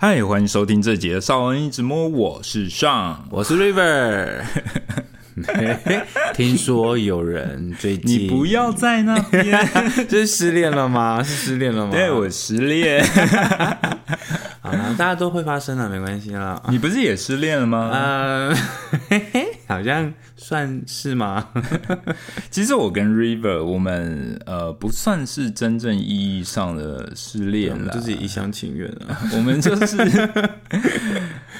嗨，欢迎收听这节的《少文一直摸》，我是上，我是 River。听说有人最近你不要在那边，这 是失恋了吗？是失恋了吗？对我失恋，好啦，大家都会发生的，没关系啦。你不是也失恋了吗？好像算是吗？其实我跟 River 我们呃不算是真正意义上的失恋了，就是一厢情愿啊。我们就是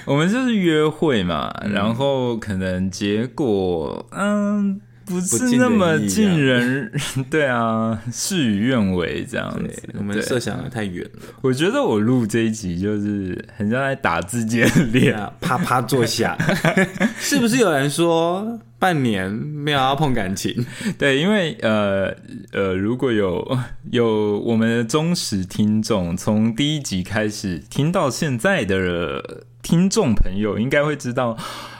我们就是约会嘛，然后可能结果嗯不是那么尽人，对啊，事与愿违这样子。我们设想的太远了。我觉得我录这一集就是很像在打自己的脸，啪啪作下。是不是有人说半年没有要碰感情？对，因为呃呃，如果有有我们的忠实听众，从第一集开始听到现在的听众朋友，应该会知道。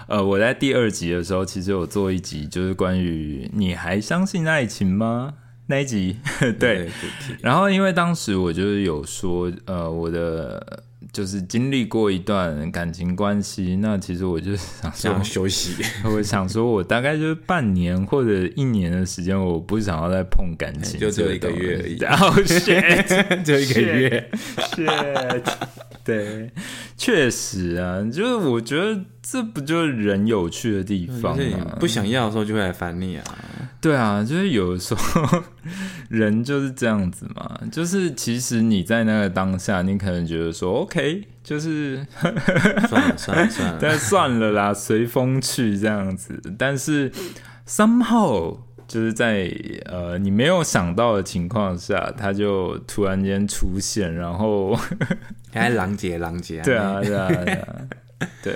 呃，我在第二集的时候，其实有做一集，就是关于你还相信爱情吗那一集。对，然后因为当时我就是有说，呃，我的就是经历过一段感情关系，那其实我就是想想休息，我想说我大概就是半年或者一年的时间，我不想要再碰感情，就 只有一个月而已。然后 shit，就一个月，shit，对，确实啊，就是我觉得。这不就是人有趣的地方吗？不想要的时候就会来烦你啊！对啊，就是有的时候人就是这样子嘛。就是其实你在那个当下，你可能觉得说 OK，就是 算了算了算了，但算了啦，随风去这样子。但是 somehow 就是在呃你没有想到的情况下，他就突然间出现，然后 还狼藉狼藉。对啊对啊对啊，对。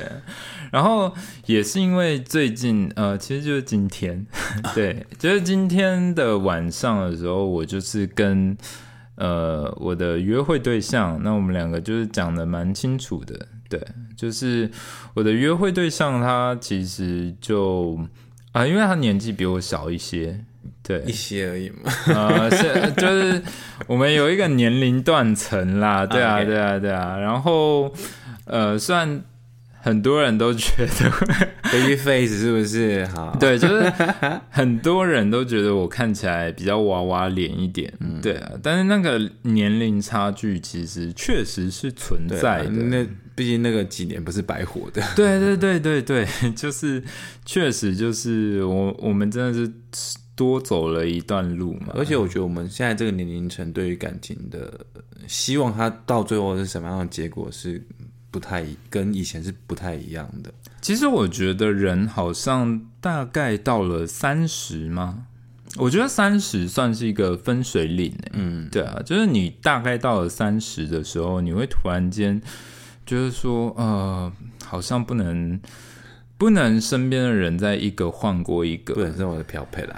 然后也是因为最近，呃，其实就是今天，对，就是今天的晚上的时候，我就是跟呃我的约会对象，那我们两个就是讲的蛮清楚的，对，就是我的约会对象他其实就啊，因为他年纪比我小一些，对，一些而已嘛，呃，是就是我们有一个年龄断层啦，对啊，对啊，对啊，然后呃，虽然。很多人都觉得 baby face 是不是好？对，就是很多人都觉得我看起来比较娃娃脸一点，对啊。但是那个年龄差距其实确实是存在的。那毕竟那个几年不是白活的。对对对对对，就是确实就是我我们真的是多走了一段路嘛。而且我觉得我们现在这个年龄层对于感情的希望，它到最后是什么样的结果是？不太跟以前是不太一样的。其实我觉得人好像大概到了三十吗？我觉得三十算是一个分水岭嗯，对啊，就是你大概到了三十的时候，你会突然间就是说，呃，好像不能不能身边的人在一个换过一个，不能是我的漂配啦，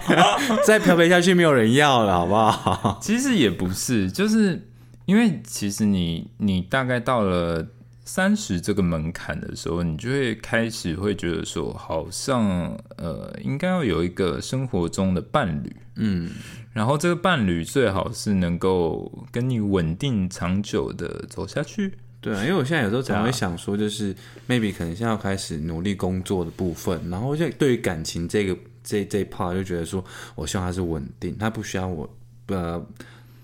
再漂配下去没有人要了，好不好？其实也不是，就是。因为其实你你大概到了三十这个门槛的时候，你就会开始会觉得说，好像呃，应该要有一个生活中的伴侣，嗯，然后这个伴侣最好是能够跟你稳定长久的走下去。对啊，因为我现在有时候常会想说，就是 maybe 可能现在要开始努力工作的部分，然后就对于感情这个这这一 part 就觉得说，我希望他是稳定，他不需要我呃。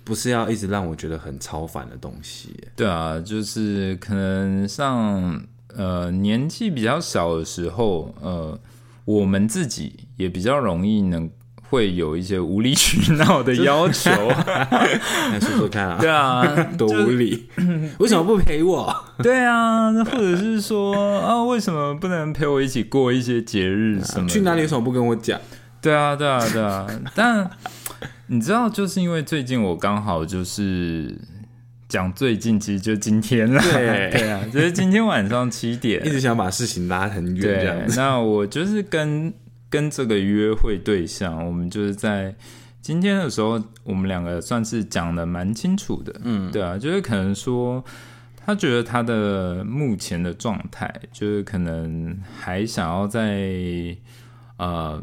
不是要一直让我觉得很超凡的东西。对啊，就是可能像呃年纪比较小的时候，呃，我们自己也比较容易能会有一些无理取闹的要求。来说说看啊，对啊，多无理，为什么不陪我？对啊，或者是说啊，为什么不能陪我一起过一些节日什么？去哪里为什么不跟我讲？对啊，对啊，对啊，但。你知道，就是因为最近我刚好就是讲最近，其实就今天了。对 对啊，就是今天晚上七点，一直想把事情拉很远。对，那我就是跟跟这个约会对象，我们就是在今天的时候，我们两个算是讲的蛮清楚的。嗯，对啊，就是可能说他觉得他的目前的状态，就是可能还想要在呃。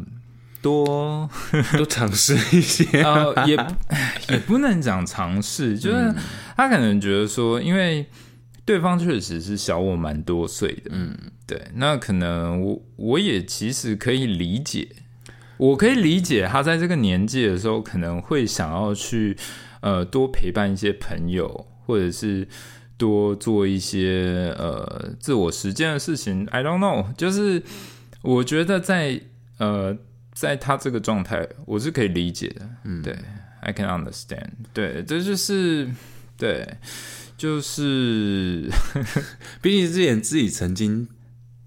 多 多尝试一些 呃，也 也不能讲尝试，就是他可能觉得说，因为对方确实是小我蛮多岁的，嗯，对，那可能我我也其实可以理解，我可以理解他在这个年纪的时候可能会想要去呃多陪伴一些朋友，或者是多做一些呃自我实践的事情。I don't know，就是我觉得在呃。在他这个状态，我是可以理解的。嗯，对，I can understand。对，这就是对，就是，毕竟之前自己曾经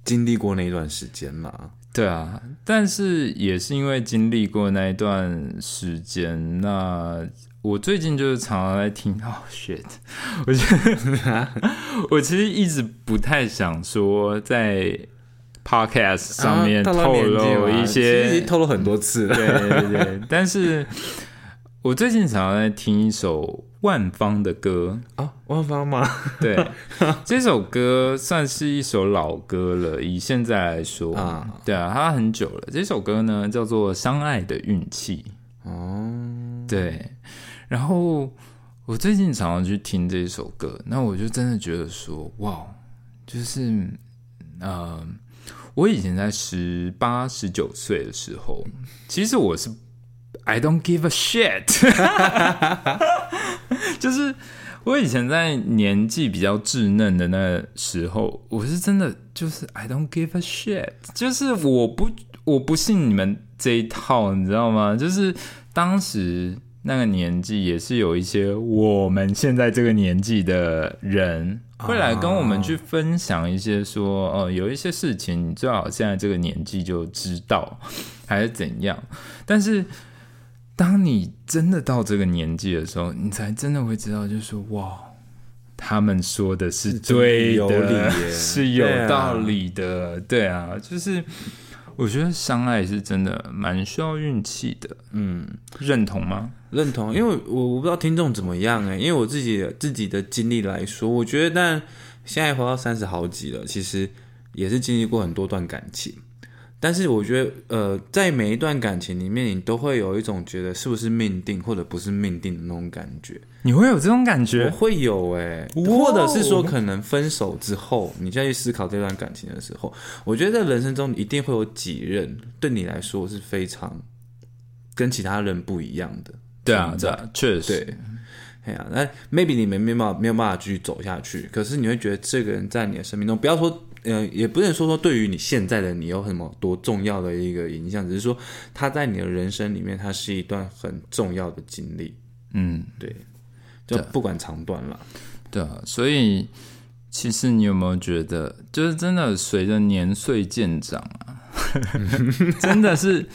经历过那一段时间嘛。对啊，但是也是因为经历过那一段时间，那我最近就是常常在听。到，shit！我觉得我其实一直不太想说在。Podcast 上面透露一些，透露很多次了。对对对，但是我最近常常在听一首万芳的歌啊，万芳吗？对，这首歌算是一首老歌了，以现在来说啊，对啊，它很久了。这首歌呢叫做《相爱的运气》哦，对。然后我最近常常去听这首歌，那我就真的觉得说，哇，就是呃。我以前在十八、十九岁的时候，其实我是 I don't give a shit，就是我以前在年纪比较稚嫩的那时候，我是真的就是 I don't give a shit，就是我不我不信你们这一套，你知道吗？就是当时。那个年纪也是有一些我们现在这个年纪的人会来跟我们去分享一些说，哦，有一些事情你最好现在这个年纪就知道，还是怎样。但是当你真的到这个年纪的时候，你才真的会知道，就是说，哇，他们说的是对的，是有道理的，对啊，就是。我觉得相爱是真的蛮需要运气的，嗯，认同吗？认同，因为我我不知道听众怎么样哎，因为我自己自己的经历来说，我觉得，但现在活到三十好几了，其实也是经历过很多段感情。但是我觉得，呃，在每一段感情里面，你都会有一种觉得是不是命定或者不是命定的那种感觉。你会有这种感觉？会有哎，或者是说，可能分手之后，你再去思考这段感情的时候，我觉得在人生中一定会有几任对你来说是非常跟其他人不一样的。对啊，对啊，确实。对，哎呀，那 maybe 你们没办法没有办法继续走下去，可是你会觉得这个人在你的生命中，不要说。呃，也不能说说对于你现在的你有什么多重要的一个影响，只是说他在你的人生里面，它是一段很重要的经历。嗯，对，就不管长短了。对啊，所以其实你有没有觉得，就是真的随着年岁渐长啊，真的是，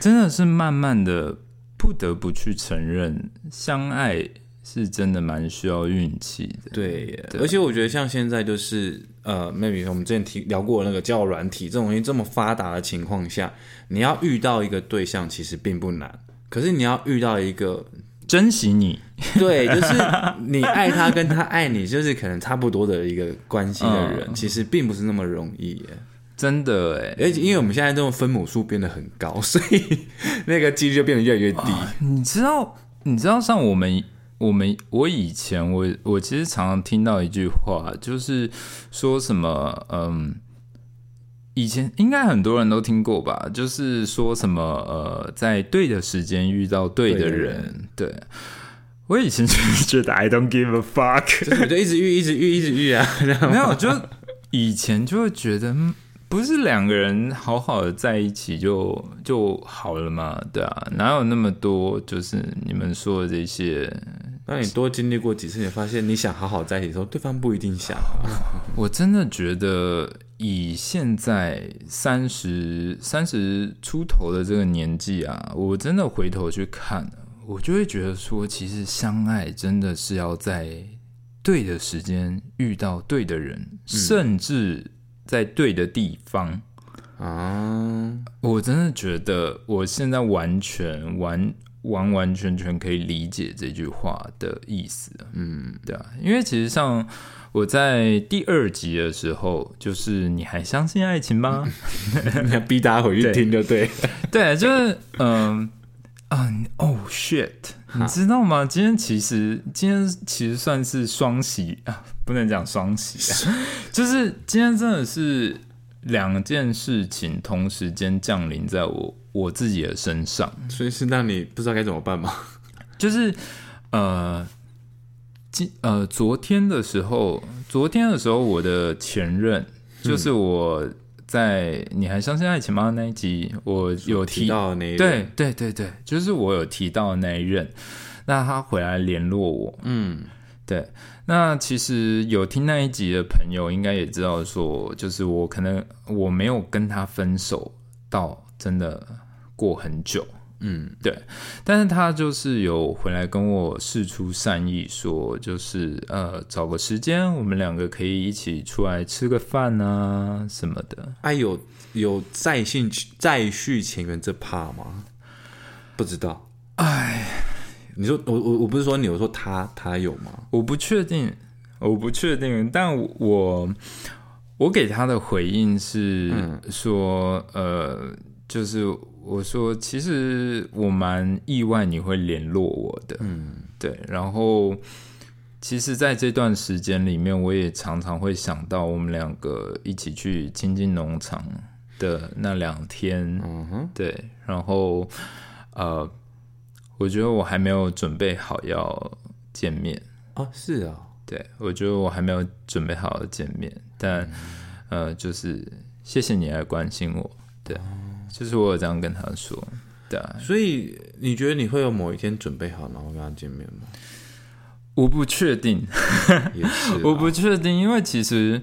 真的是慢慢的不得不去承认相爱。是真的蛮需要运气的，对，而且我觉得像现在就是呃，maybe 我们之前提聊过那个交友软体这种东西这么发达的情况下，你要遇到一个对象其实并不难，可是你要遇到一个珍惜你，对，就是你爱他跟他爱你，就是可能差不多的一个关系的人，其实并不是那么容易耶，真的哎，而且因为我们现在这种分母数变得很高，所以那个几率就变得越来越低。你知道，你知道像我们。我们我以前我我其实常常听到一句话，就是说什么嗯，以前应该很多人都听过吧，就是说什么呃，在对的时间遇到对的人。对我以前就是觉得 I don't give a fuck，就一直遇一直遇一直遇啊，没有就以前就会觉得。不是两个人好好的在一起就就好了嘛？对啊，哪有那么多？就是你们说的这些，那你多经历过几次，你发现你想好好在一起的时候，对方不一定想。我真的觉得，以现在三十三十出头的这个年纪啊，我真的回头去看，我就会觉得说，其实相爱真的是要在对的时间遇到对的人，甚至。在对的地方啊！我真的觉得我现在完全完完完全全可以理解这句话的意思。嗯，对啊，因为其实像我在第二集的时候，就是你还相信爱情吗？你要逼大家回去听就对。对，就是嗯嗯哦 shit，你知道吗？今天其实今天其实算是双喜啊，不能讲双喜啊，就是今天真的是两件事情同时间降临在我我自己的身上，所以是那你不知道该怎么办吗？就是呃。今呃，昨天的时候，昨天的时候，我的前任就是我在你还相信爱情吗那一集，我有提到那对对对对，就是我有提到那一任，那他回来联络我，嗯，对，那其实有听那一集的朋友应该也知道，说就是我可能我没有跟他分手到真的过很久。嗯，对，但是他就是有回来跟我示出善意，说就是呃，找个时间，我们两个可以一起出来吃个饭啊什么的。哎，有有再续再续前缘这怕吗？不知道。哎，你说我我我不是说你，我说他他有吗？我不确定，我不确定，但我我给他的回应是说，呃，就是。我说，其实我蛮意外你会联络我的，嗯，对。然后，其实，在这段时间里面，我也常常会想到我们两个一起去亲近农场的那两天，嗯哼，对。然后，呃，我觉得我还没有准备好要见面啊，是啊，对，我觉得我还没有准备好要见面，但，呃，就是谢谢你来关心我，对。就是我有这样跟他说，对啊，所以你觉得你会有某一天准备好，然后跟他见面吗？我不确定，也是，我不确定，因为其实，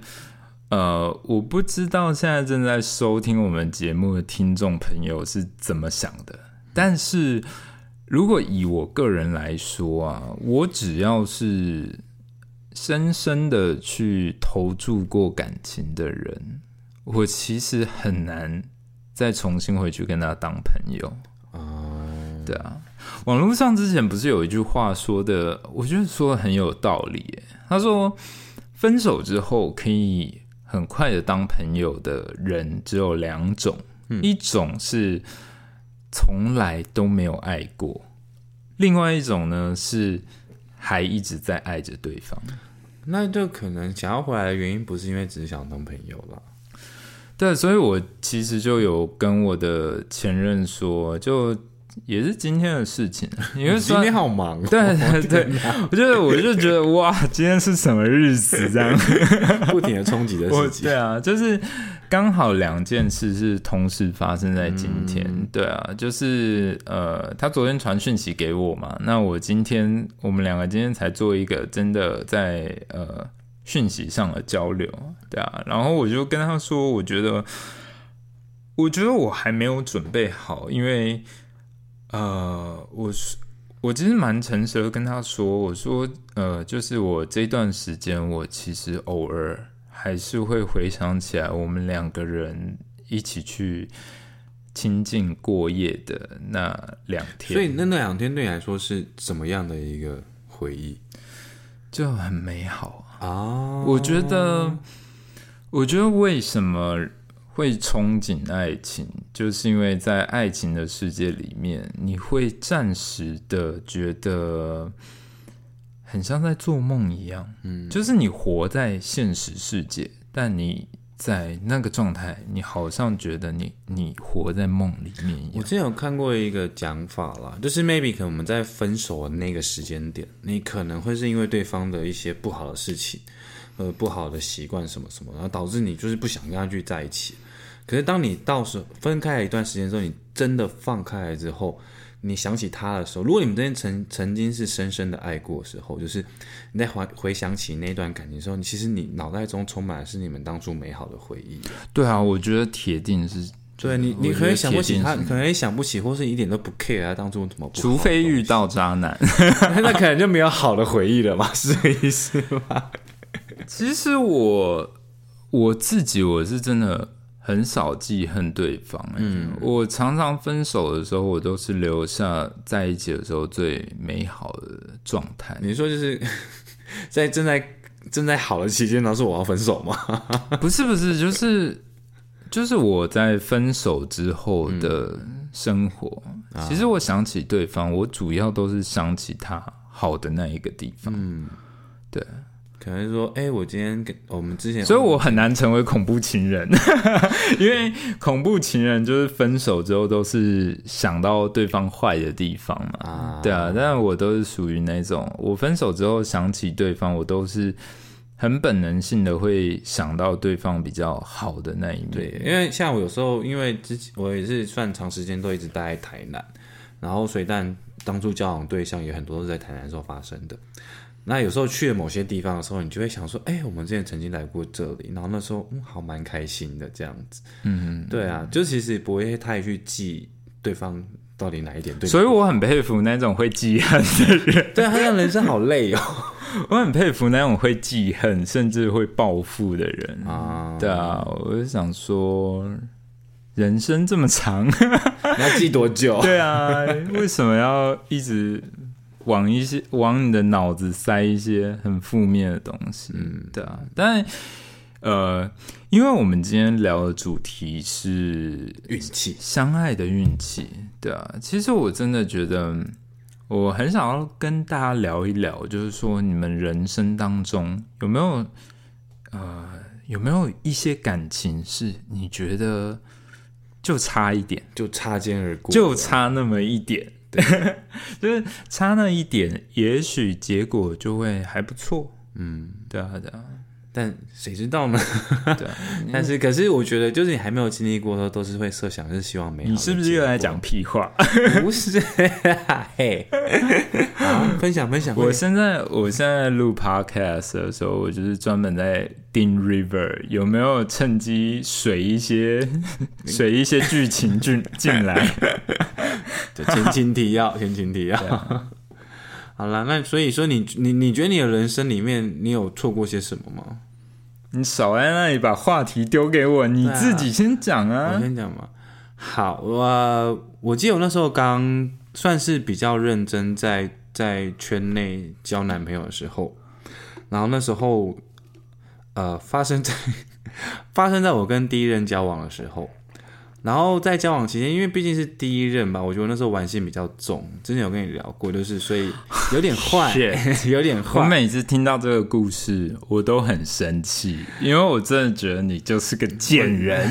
呃，我不知道现在正在收听我们节目的听众朋友是怎么想的。但是如果以我个人来说啊，我只要是深深的去投注过感情的人，我其实很难。再重新回去跟他当朋友啊，对啊，网络上之前不是有一句话说的，我觉得说的很有道理。他说，分手之后可以很快的当朋友的人只有两种，一种是从来都没有爱过，另外一种呢是还一直在爱着对方。那就可能想要回来的原因，不是因为只是想当朋友了。对，所以我其实就有跟我的前任说，就也是今天的事情，因为今天好忙。对对对，我觉得我就觉得哇，今天是什么日子？这样 不停的冲击的事情。对啊，就是刚好两件事是同时发生在今天。对啊，就是呃，他昨天传讯息给我嘛，那我今天我们两个今天才做一个真的在呃。讯息上的交流，对啊，然后我就跟他说，我觉得，我觉得我还没有准备好，因为，呃，我是我其实蛮诚实的跟他说，我说，呃，就是我这段时间，我其实偶尔还是会回想起来，我们两个人一起去亲近过夜的那两天，所以那那两天对你来说是怎么样的一个回忆？就很美好。啊，我觉得，我觉得为什么会憧憬爱情，就是因为在爱情的世界里面，你会暂时的觉得很像在做梦一样，嗯，就是你活在现实世界，但你。在那个状态，你好像觉得你你活在梦里面一样。我之前有看过一个讲法啦，就是 maybe 可能我们在分手的那个时间点，你可能会是因为对方的一些不好的事情，呃，不好的习惯什么什么，然后导致你就是不想跟他去在一起。可是当你到时分开了一段时间之后，你真的放开了之后。你想起他的时候，如果你们之间曾曾经是深深的爱过的时候，就是你在回回想起那段感情的时候，你其实你脑袋中充满的是你们当初美好的回忆。对啊，我觉得铁定是。对你，你可能想不起他，可能也想不起，或是一点都不 care 他当初怎么。除非遇到渣男，那可能就没有好的回忆了嘛？是这意思吗？其实我我自己我是真的。很少记恨对方。嗯，我常常分手的时候，我都是留下在一起的时候最美好的状态。你说就是 在正在正在好的期间，然后说我要分手吗？不是不是，就是就是我在分手之后的生活，其实我想起对方，我主要都是想起他好的那一个地方。嗯，对。可能说，哎，我今天跟我们之前，所以我很难成为恐怖情人，因为恐怖情人就是分手之后都是想到对方坏的地方嘛，对啊，但我都是属于那种，我分手之后想起对方，我都是很本能性的会想到对方比较好的那一面。对，因为像我有时候，因为之前我也是算长时间都一直待在台南，然后所以但当初交往对象也很多都是在台南时候发生的。那有时候去了某些地方的时候，你就会想说，哎，我们之前曾经来过这里，然后那时候嗯，好蛮开心的这样子。嗯嗯，对啊，就其实不会太去记对方到底哪一点对。所以我很佩服那种会记恨的人。对啊，他这样人生好累哦。我很佩服那种会记恨甚至会报复的人啊。对啊，我就想说，人生这么长，你要记多久？对啊，为什么要一直？往一些往你的脑子塞一些很负面的东西，嗯，对啊。但呃，因为我们今天聊的主题是运气，相爱的运气，对啊。其实我真的觉得，我很想要跟大家聊一聊，就是说你们人生当中有没有呃有没有一些感情是你觉得就差一点，就擦肩而过，就差那么一点。对，就是差那一点，也许结果就会还不错。嗯，对啊，对啊。但谁知道呢？对，但是可是我觉得，就是你还没有经历过的时候，都是会设想，就是希望美好。你是不是又在讲屁话？不是，嘿，分享分享。我现在我现在录 podcast 的时候，我就是专门在盯 river 有没有趁机水一些 水一些剧情进进来。前情提要，前情提要。好了，那所以说你你你觉得你的人生里面你有错过些什么吗？你少在那里把话题丢给我，你自己先讲啊。我先讲嘛。好，我我记得我那时候刚算是比较认真在在圈内交男朋友的时候，然后那时候呃发生在 发生在我跟第一任交往的时候。然后在交往期间，因为毕竟是第一任吧，我觉得那时候玩性比较重。之前有跟你聊过，就是所以有点 坏，有点坏。我每次听到这个故事，我都很生气，因为我真的觉得你就是个贱人。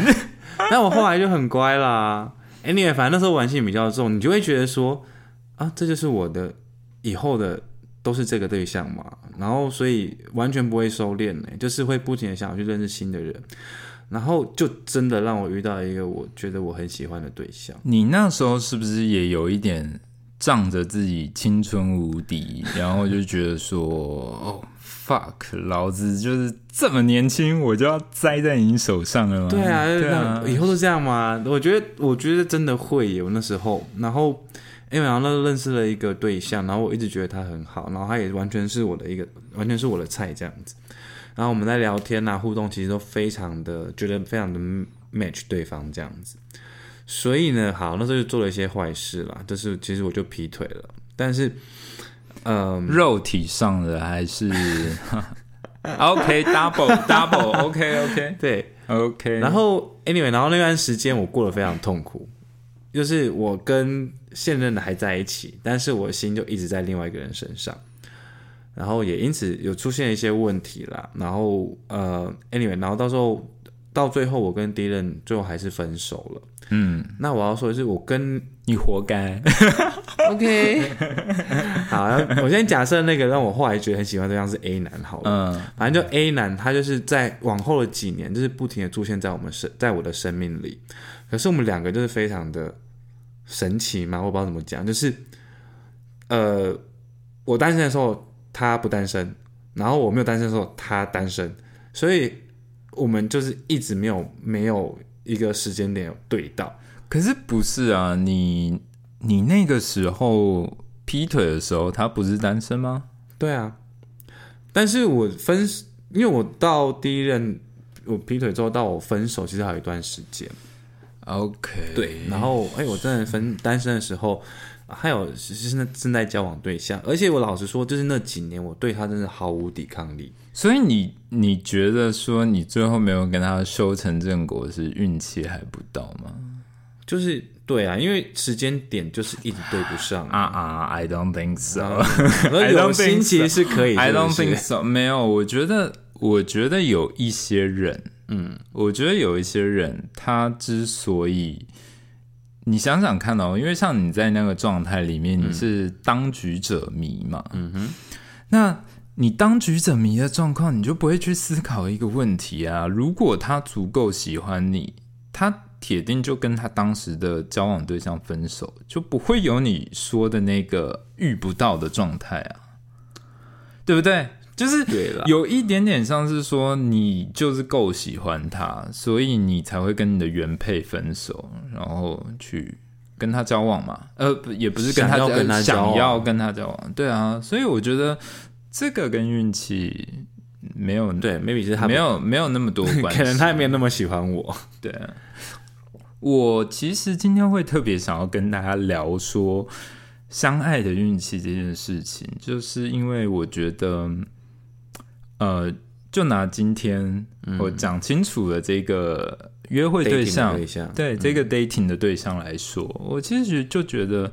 但 我后来就很乖啦。Anyway，反正那时候玩性比较重，你就会觉得说啊，这就是我的以后的都是这个对象嘛。然后所以完全不会收敛呢，就是会不停的想要去认识新的人。然后就真的让我遇到一个我觉得我很喜欢的对象。你那时候是不是也有一点仗着自己青春无敌，然后就觉得说：“哦，fuck，老子就是这么年轻，我就要栽在你手上了吗。”对啊，对啊，以后都这样吗？我觉得，我觉得真的会有那时候。然后，因为然后那认识了一个对象，然后我一直觉得他很好，然后他也完全是我的一个，完全是我的菜这样子。然后我们在聊天呐，互动其实都非常的觉得非常的 match 对方这样子，所以呢，好那时候就做了一些坏事啦，就是其实我就劈腿了，但是，嗯，肉体上的还是 OK double double OK OK 对。OK，然后 anyway，然后那段时间我过得非常痛苦，就是我跟现任的还在一起，但是我心就一直在另外一个人身上。然后也因此有出现一些问题啦，然后呃，anyway，然后到时候到最后，我跟敌人最后还是分手了。嗯，那我要说的是，我跟你活该。OK，好，我先假设那个让我后来觉得很喜欢对象是 A 男好了。嗯，反正就 A 男，他就是在往后的几年，就是不停的出现在我们生，在我的生命里。可是我们两个就是非常的神奇嘛，我不知道怎么讲，就是呃，我单身的时候。他不单身，然后我没有单身的时候，他单身，所以我们就是一直没有没有一个时间点有对到。可是不是啊？你你那个时候劈腿的时候，他不是单身吗？对啊，但是我分，因为我到第一任我劈腿之后到我分手，其实还有一段时间。OK，对，然后哎，我真的分单身的时候。还有是那正在交往对象，而且我老实说，就是那几年我对他真的毫无抵抗力。所以你你觉得说你最后没有跟他修成正果是运气还不到吗？就是对啊，因为时间点就是一直对不上啊 啊！I don't think so。I don't think 其实是可以。I don't think so。没有，我觉得，我觉得有一些人，嗯，我觉得有一些人，他之所以，你想想看哦，因为像你在那个状态里面，你是当局者迷嘛，嗯哼，那你当局者迷的状况，你就不会去思考一个问题啊，如果他足够喜欢你，他。铁定就跟他当时的交往对象分手，就不会有你说的那个遇不到的状态啊，对不对？就是有一点点像是说你就是够喜欢他，所以你才会跟你的原配分手，然后去跟他交往嘛？呃，也不是跟他跟他想要跟他交往，对啊。所以我觉得这个跟运气没有对，maybe 是他没有没有那么多关系，可能他也没有那么喜欢我，对。我其实今天会特别想要跟大家聊说相爱的运气这件事情，就是因为我觉得，呃，就拿今天我讲清楚了这个约会对象，对这个 dating 的对象来说，我其实就觉得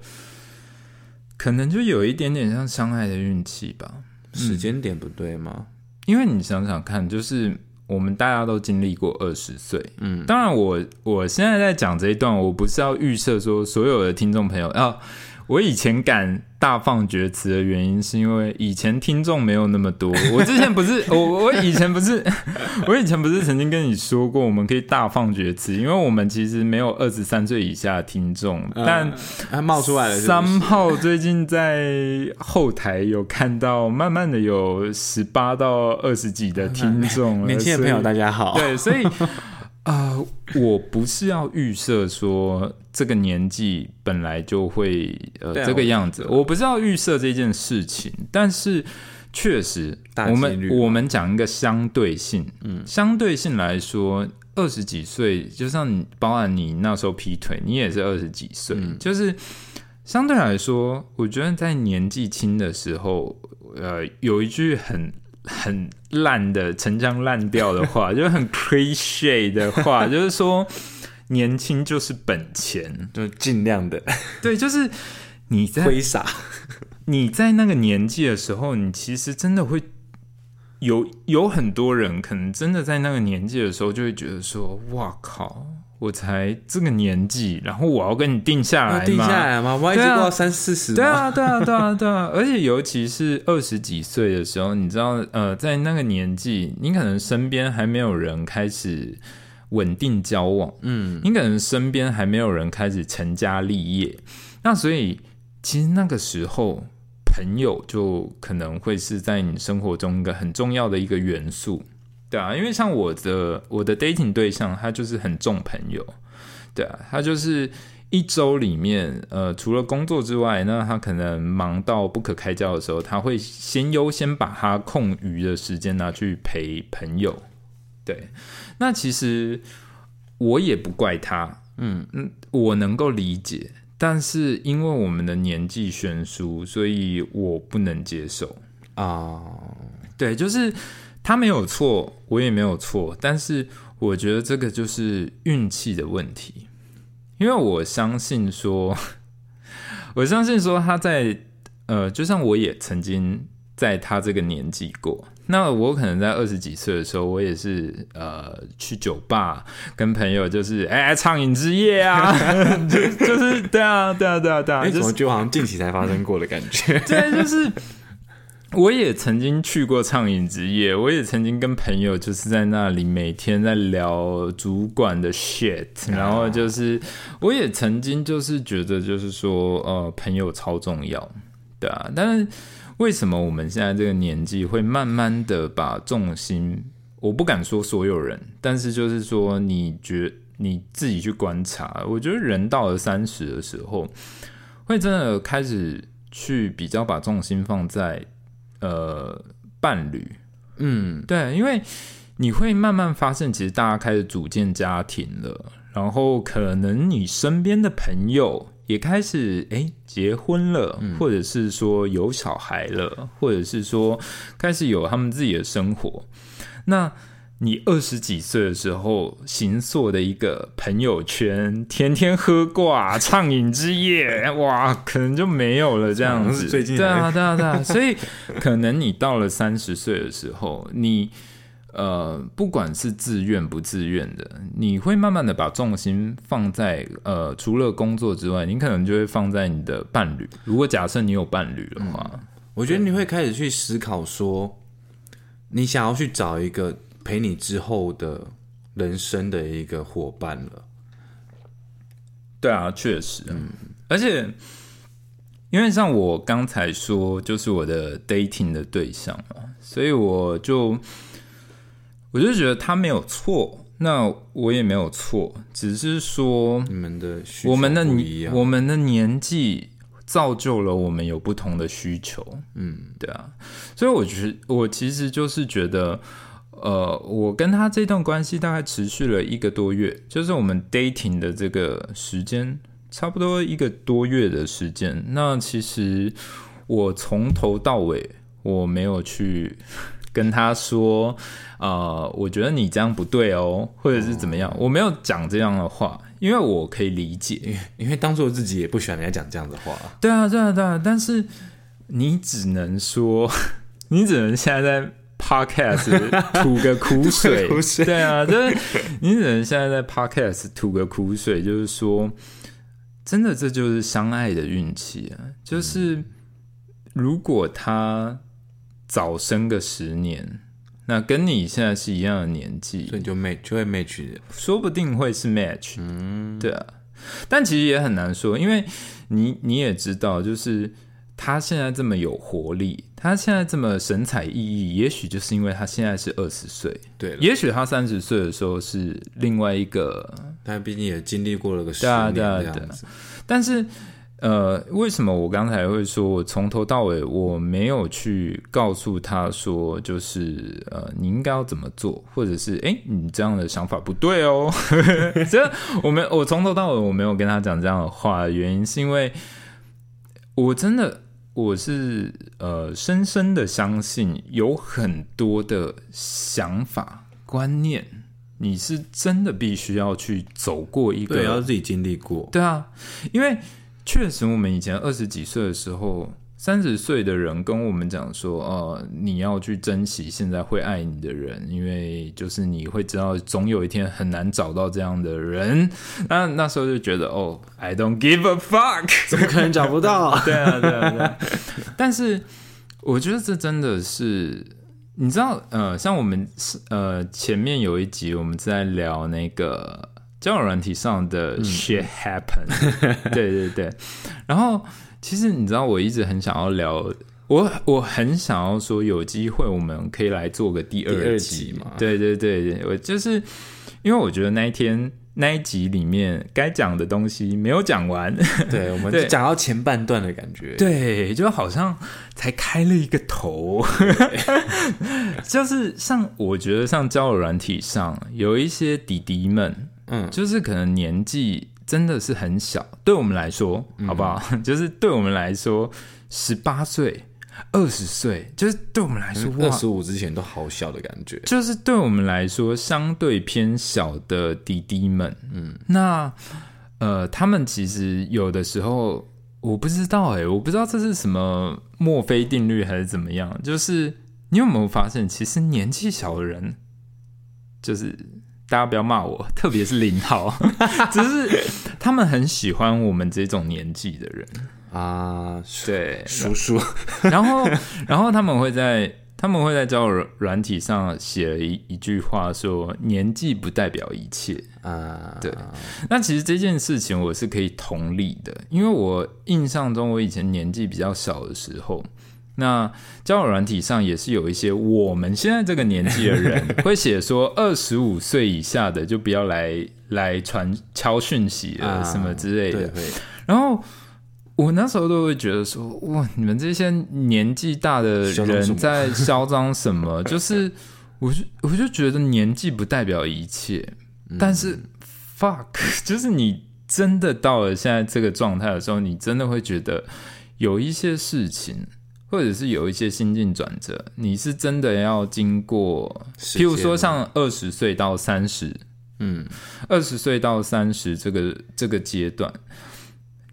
可能就有一点点像相爱的运气吧，时间点不对吗？因为你想想看，就是。我们大家都经历过二十岁，嗯，当然，我我现在在讲这一段，我不是要预设说所有的听众朋友要。我以前敢大放厥词的原因，是因为以前听众没有那么多。我之前不是 我，我以前不是，我以前不是曾经跟你说过，我们可以大放厥词，因为我们其实没有二十三岁以下的听众。但冒出来了，三号最近在后台有看到，慢慢的有十八到二十几的 听众。年轻的朋友，大家好。对，所以。啊，我不是要预设说这个年纪本来就会呃这个样子，我不是要预设这件事情，但是确实，我们我们讲一个相对性，嗯，相对性来说，二十几岁，就像你，包含你那时候劈腿，你也是二十几岁，就是相对来说，我觉得在年纪轻的时候，呃，有一句很。很烂的陈腔滥调的话，就很 cliche 的话，就是说年轻就是本钱，就尽量的对，就是你在挥洒，你在那个年纪的时候，你其实真的会有有很多人，可能真的在那个年纪的时候，就会觉得说，哇靠。我才这个年纪，然后我要跟你定下来吗？定下来吗？我一直过三四十。对啊，对啊，对啊，对啊！而且尤其是二十几岁的时候，你知道，呃，在那个年纪，你可能身边还没有人开始稳定交往，嗯，你可能身边还没有人开始成家立业，那所以其实那个时候，朋友就可能会是在你生活中一个很重要的一个元素。对啊，因为像我的我的 dating 对象，他就是很重朋友，对啊，他就是一周里面，呃，除了工作之外，那他可能忙到不可开交的时候，他会先优先把他空余的时间拿去陪朋友。对，那其实我也不怪他，嗯嗯，我能够理解，但是因为我们的年纪悬殊，所以我不能接受啊。对，就是。他没有错，我也没有错，但是我觉得这个就是运气的问题，因为我相信说，我相信说他在呃，就像我也曾经在他这个年纪过，那我可能在二十几岁的时候，我也是呃去酒吧跟朋友就是哎畅饮之夜啊，就就是对啊对啊对啊对啊，怎么就好像近期才发生过的感觉？对，就是。我也曾经去过畅饮之夜，我也曾经跟朋友就是在那里每天在聊主管的 shit，然后就是我也曾经就是觉得就是说呃朋友超重要，对啊，但是为什么我们现在这个年纪会慢慢的把重心，我不敢说所有人，但是就是说你觉你自己去观察，我觉得人到了三十的时候，会真的开始去比较把重心放在。呃，伴侣，嗯，对，因为你会慢慢发现，其实大家开始组建家庭了，然后可能你身边的朋友也开始哎结婚了，或者是说有小孩了，或者是说开始有他们自己的生活。那你二十几岁的时候行塑的一个朋友圈，天天喝挂畅饮之夜，哇，可能就没有了这样子。最近 对啊，对啊，对啊，所以可能你到了三十岁的时候，你。呃，不管是自愿不自愿的，你会慢慢的把重心放在呃，除了工作之外，你可能就会放在你的伴侣。如果假设你有伴侣的话，我觉得你会开始去思考说，你想要去找一个陪你之后的人生的一个伙伴了。对啊，确实，嗯，而且因为像我刚才说，就是我的 dating 的对象嘛，所以我就。我就觉得他没有错，那我也没有错，只是说你们的我们的年我们的年纪造就了我们有不同的需求，嗯，对啊，所以我觉得我其实就是觉得，呃，我跟他这段关系大概持续了一个多月，就是我们 dating 的这个时间差不多一个多月的时间。那其实我从头到尾我没有去。跟他说，呃，我觉得你这样不对哦，或者是怎么样？我没有讲这样的话，因为我可以理解，因为当做自己也不喜欢人家讲这样的话。对啊，对啊，对啊。但是你只能说，你只能现在在 podcast 吐个苦水，对啊，就是你只能现在在 podcast 吐个苦水，就是说，真的，这就是相爱的运气啊！就是如果他。早生个十年，那跟你现在是一样的年纪，所以就 match 就会 match，说不定会是 match，嗯，对啊，但其实也很难说，因为你你也知道，就是他现在这么有活力，他现在这么神采奕奕，也许就是因为他现在是二十岁，对，也许他三十岁的时候是另外一个，他毕竟也经历过了个十年这样子，但是。呃，为什么我刚才会说，我从头到尾我没有去告诉他说，就是呃，你应该要怎么做，或者是哎，你这样的想法不对哦。这我没，我从头到尾我没有跟他讲这样的话，原因是因为我真的我是呃，深深的相信有很多的想法观念，你是真的必须要去走过一个，要自己经历过，对啊，因为。确实，我们以前二十几岁的时候，三十岁的人跟我们讲说：“哦，你要去珍惜现在会爱你的人，因为就是你会知道，总有一天很难找到这样的人。”那那时候就觉得：“哦，I don't give a fuck，怎么可能找不到？” 对啊，对啊，对。但是我觉得这真的是，你知道，呃，像我们呃前面有一集我们在聊那个。交友软体上的 shit happen，对对对。然后其实你知道，我一直很想要聊，我我很想要说，有机会我们可以来做个第二集嘛？对对对对，我就是因为我觉得那一天那一集里面该讲的东西没有讲完，对，我们讲到前半段的感觉，对，就好像才开了一个头，就是像我觉得像交友软体上有一些弟弟们。嗯，就是可能年纪真的是很小，对我们来说，好不好？就是对我们来说，十八岁、二十岁，就是对我们来说，二十五之前都好小的感觉。就是对我们来说，相对偏小的弟弟们，嗯，那呃，他们其实有的时候，我不知道，哎，我不知道这是什么墨菲定律还是怎么样。就是你有没有发现，其实年纪小的人，就是。大家不要骂我，特别是林浩，只是他们很喜欢我们这种年纪的人啊，对，叔叔。然后，然后他们会在他们会在交友软体上写了一一句话，说年纪不代表一切啊。对，那其实这件事情我是可以同理的，因为我印象中我以前年纪比较小的时候。那交友软体上也是有一些我们现在这个年纪的人会写说，二十五岁以下的就不要来来传敲讯息了什么之类的。然后我那时候都会觉得说，哇，你们这些年纪大的人在嚣张什么？就是我就我就觉得年纪不代表一切，但是 fuck，就是你。真的到了现在这个状态的时候，你真的会觉得有一些事情，或者是有一些心境转折，你是真的要经过，譬如说像二十岁到三十，嗯，二十岁到三十这个这个阶段，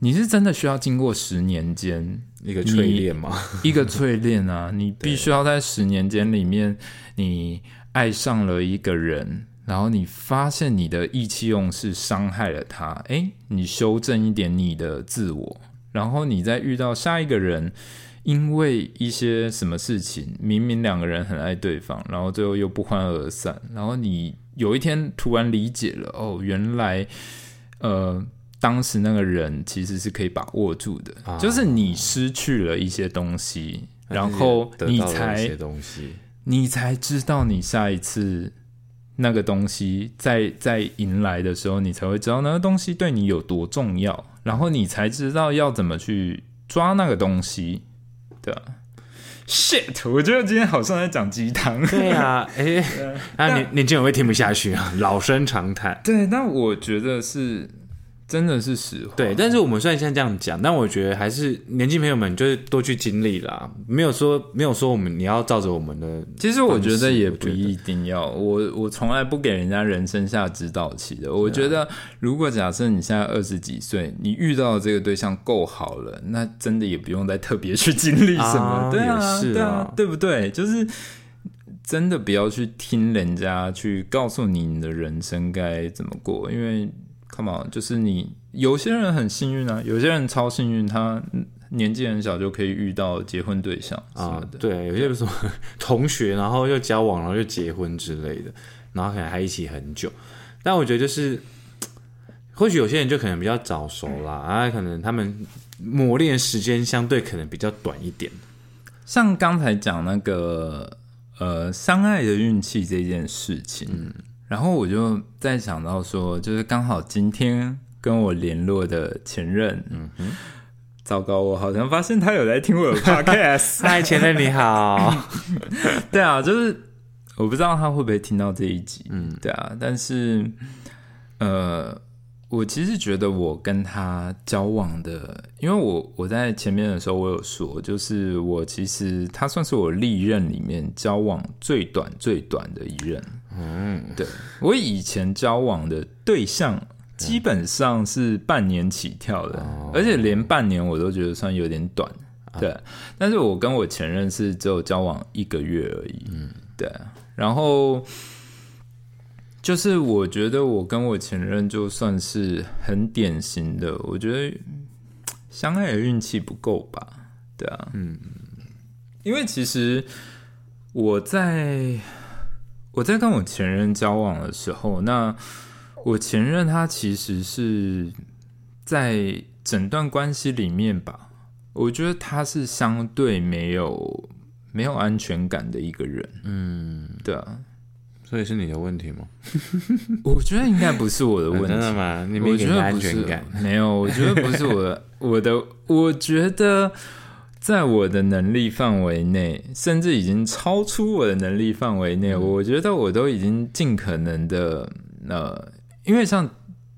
你是真的需要经过十年间一个淬炼吗？一个淬炼啊，你必须要在十年间里面，你爱上了一个人。然后你发现你的意气用事伤害了他，诶，你修正一点你的自我，然后你再遇到下一个人，因为一些什么事情，明明两个人很爱对方，然后最后又不欢而散，然后你有一天突然理解了，哦，原来，呃，当时那个人其实是可以把握住的，就是你失去了一些东西，然后你才东西，你才知道你下一次。那个东西在在迎来的时候，你才会知道那个东西对你有多重要，然后你才知道要怎么去抓那个东西。对啊，shit，我觉得今天好像在讲鸡汤。对啊，哎，那年年轻人会听不下去啊，老生常谈。对，那我觉得是。真的是实话，对。但是我们虽然现在这样讲，但我觉得还是年轻朋友们就是多去经历啦，没有说没有说我们你要照着我们的。其实我觉得也不一定要，我我从来不给人家人生下指导期的。我觉得如果假设你现在二十几岁，你遇到的这个对象够好了，那真的也不用再特别去经历什么，对啊，对啊，对不对？就是真的不要去听人家去告诉你你的人生该怎么过，因为。Come on，就是你有些人很幸运啊，有些人超幸运，他年纪很小就可以遇到结婚对象啊。对，有些什么 同学，然后又交往，然后又结婚之类的，然后可能还一起很久。但我觉得就是，或许有些人就可能比较早熟啦，啊，可能他们磨练时间相对可能比较短一点。像刚才讲那个呃，相爱的运气这件事情。然后我就在想到说，就是刚好今天跟我联络的前任，嗯哼，糟糕，我好像发现他有在听我的 podcast。嗨，前任你好。对啊，就是我不知道他会不会听到这一集，嗯，对啊，但是呃，我其实觉得我跟他交往的，因为我我在前面的时候我有说，就是我其实他算是我历任里面交往最短最短的一任。嗯，对我以前交往的对象基本上是半年起跳的，而且连半年我都觉得算有点短。对，但是我跟我前任是只有交往一个月而已。嗯，对。然后就是我觉得我跟我前任就算是很典型的，我觉得相爱的运气不够吧？对啊，嗯，因为其实我在。我在跟我前任交往的时候，那我前任他其实是在整段关系里面吧，我觉得他是相对没有没有安全感的一个人。嗯，对啊，所以是你的问题吗？我觉得应该不是我的问题，真的吗？你没给安全感？没有，我觉得不是我的，我的，我觉得。在我的能力范围内，甚至已经超出我的能力范围内，我觉得我都已经尽可能的呃，因为像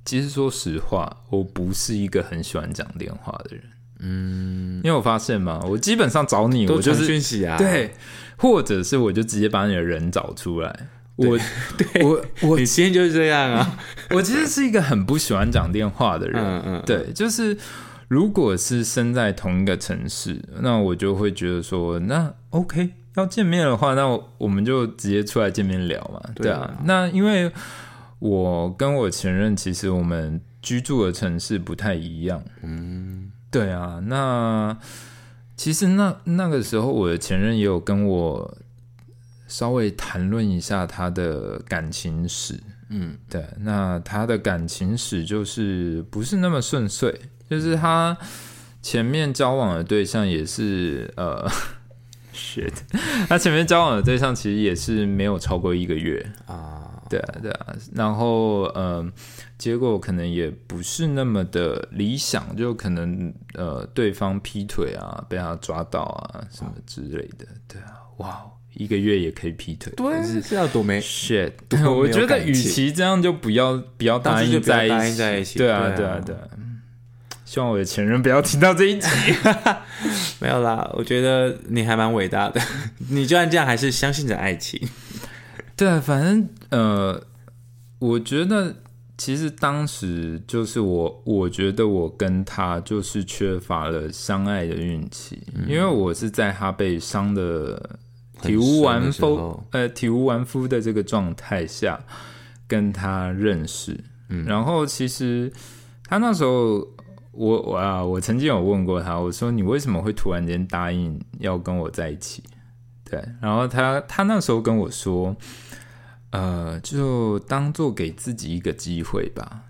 其实说实话，我不是一个很喜欢讲电话的人，嗯，因为我发现嘛，我基本上找你，我就是讯息啊，对，或者是我就直接把你的人找出来，我 对我我你先就是这样啊，我其实是一个很不喜欢讲电话的人，嗯嗯，对，就是。如果是生在同一个城市，那我就会觉得说，那 OK，要见面的话，那我们就直接出来见面聊嘛，对啊。那因为我跟我前任其实我们居住的城市不太一样，嗯，对啊。那其实那那个时候，我的前任也有跟我稍微谈论一下他的感情史，嗯，对。那他的感情史就是不是那么顺遂。就是他前面交往的对象也是呃，shit，他前面交往的对象其实也是没有超过一个月啊，对啊对啊，然后呃，结果可能也不是那么的理想，就可能呃对方劈腿啊，被他抓到啊什么之类的，对啊，哇，一个月也可以劈腿。对，是是要多没 shit。我觉得与其这样，就不要不要答应在一起。对啊，对啊，对啊。希望我的前任不要听到这一集。没有啦，我觉得你还蛮伟大的。你就算这样，还是相信着爱情。对，反正呃，我觉得其实当时就是我，我觉得我跟他就是缺乏了相爱的运气，因为我是在他被伤的体无完肤，呃，体无完肤的这个状态下跟他认识。嗯，然后其实他那时候。我我啊，我曾经有问过他，我说你为什么会突然间答应要跟我在一起？对，然后他他那时候跟我说，呃，就当做给自己一个机会吧，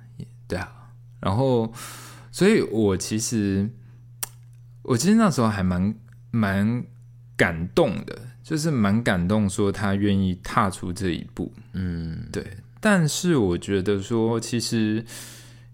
对啊。然后，所以我其实我其实那时候还蛮蛮感动的，就是蛮感动，说他愿意踏出这一步，嗯，对。但是我觉得说，其实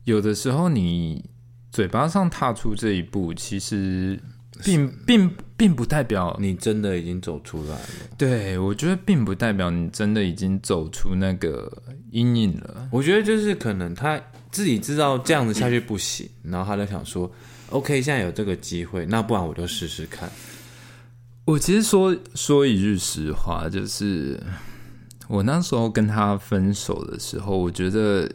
有的时候你。嘴巴上踏出这一步，其实并并并不代表你真的已经走出来了。对，我觉得并不代表你真的已经走出那个阴影了。我觉得就是可能他自己知道这样子下去不行，然后他就想说：“OK，现在有这个机会，那不然我就试试看。”我其实说说一句实话，就是我那时候跟他分手的时候，我觉得。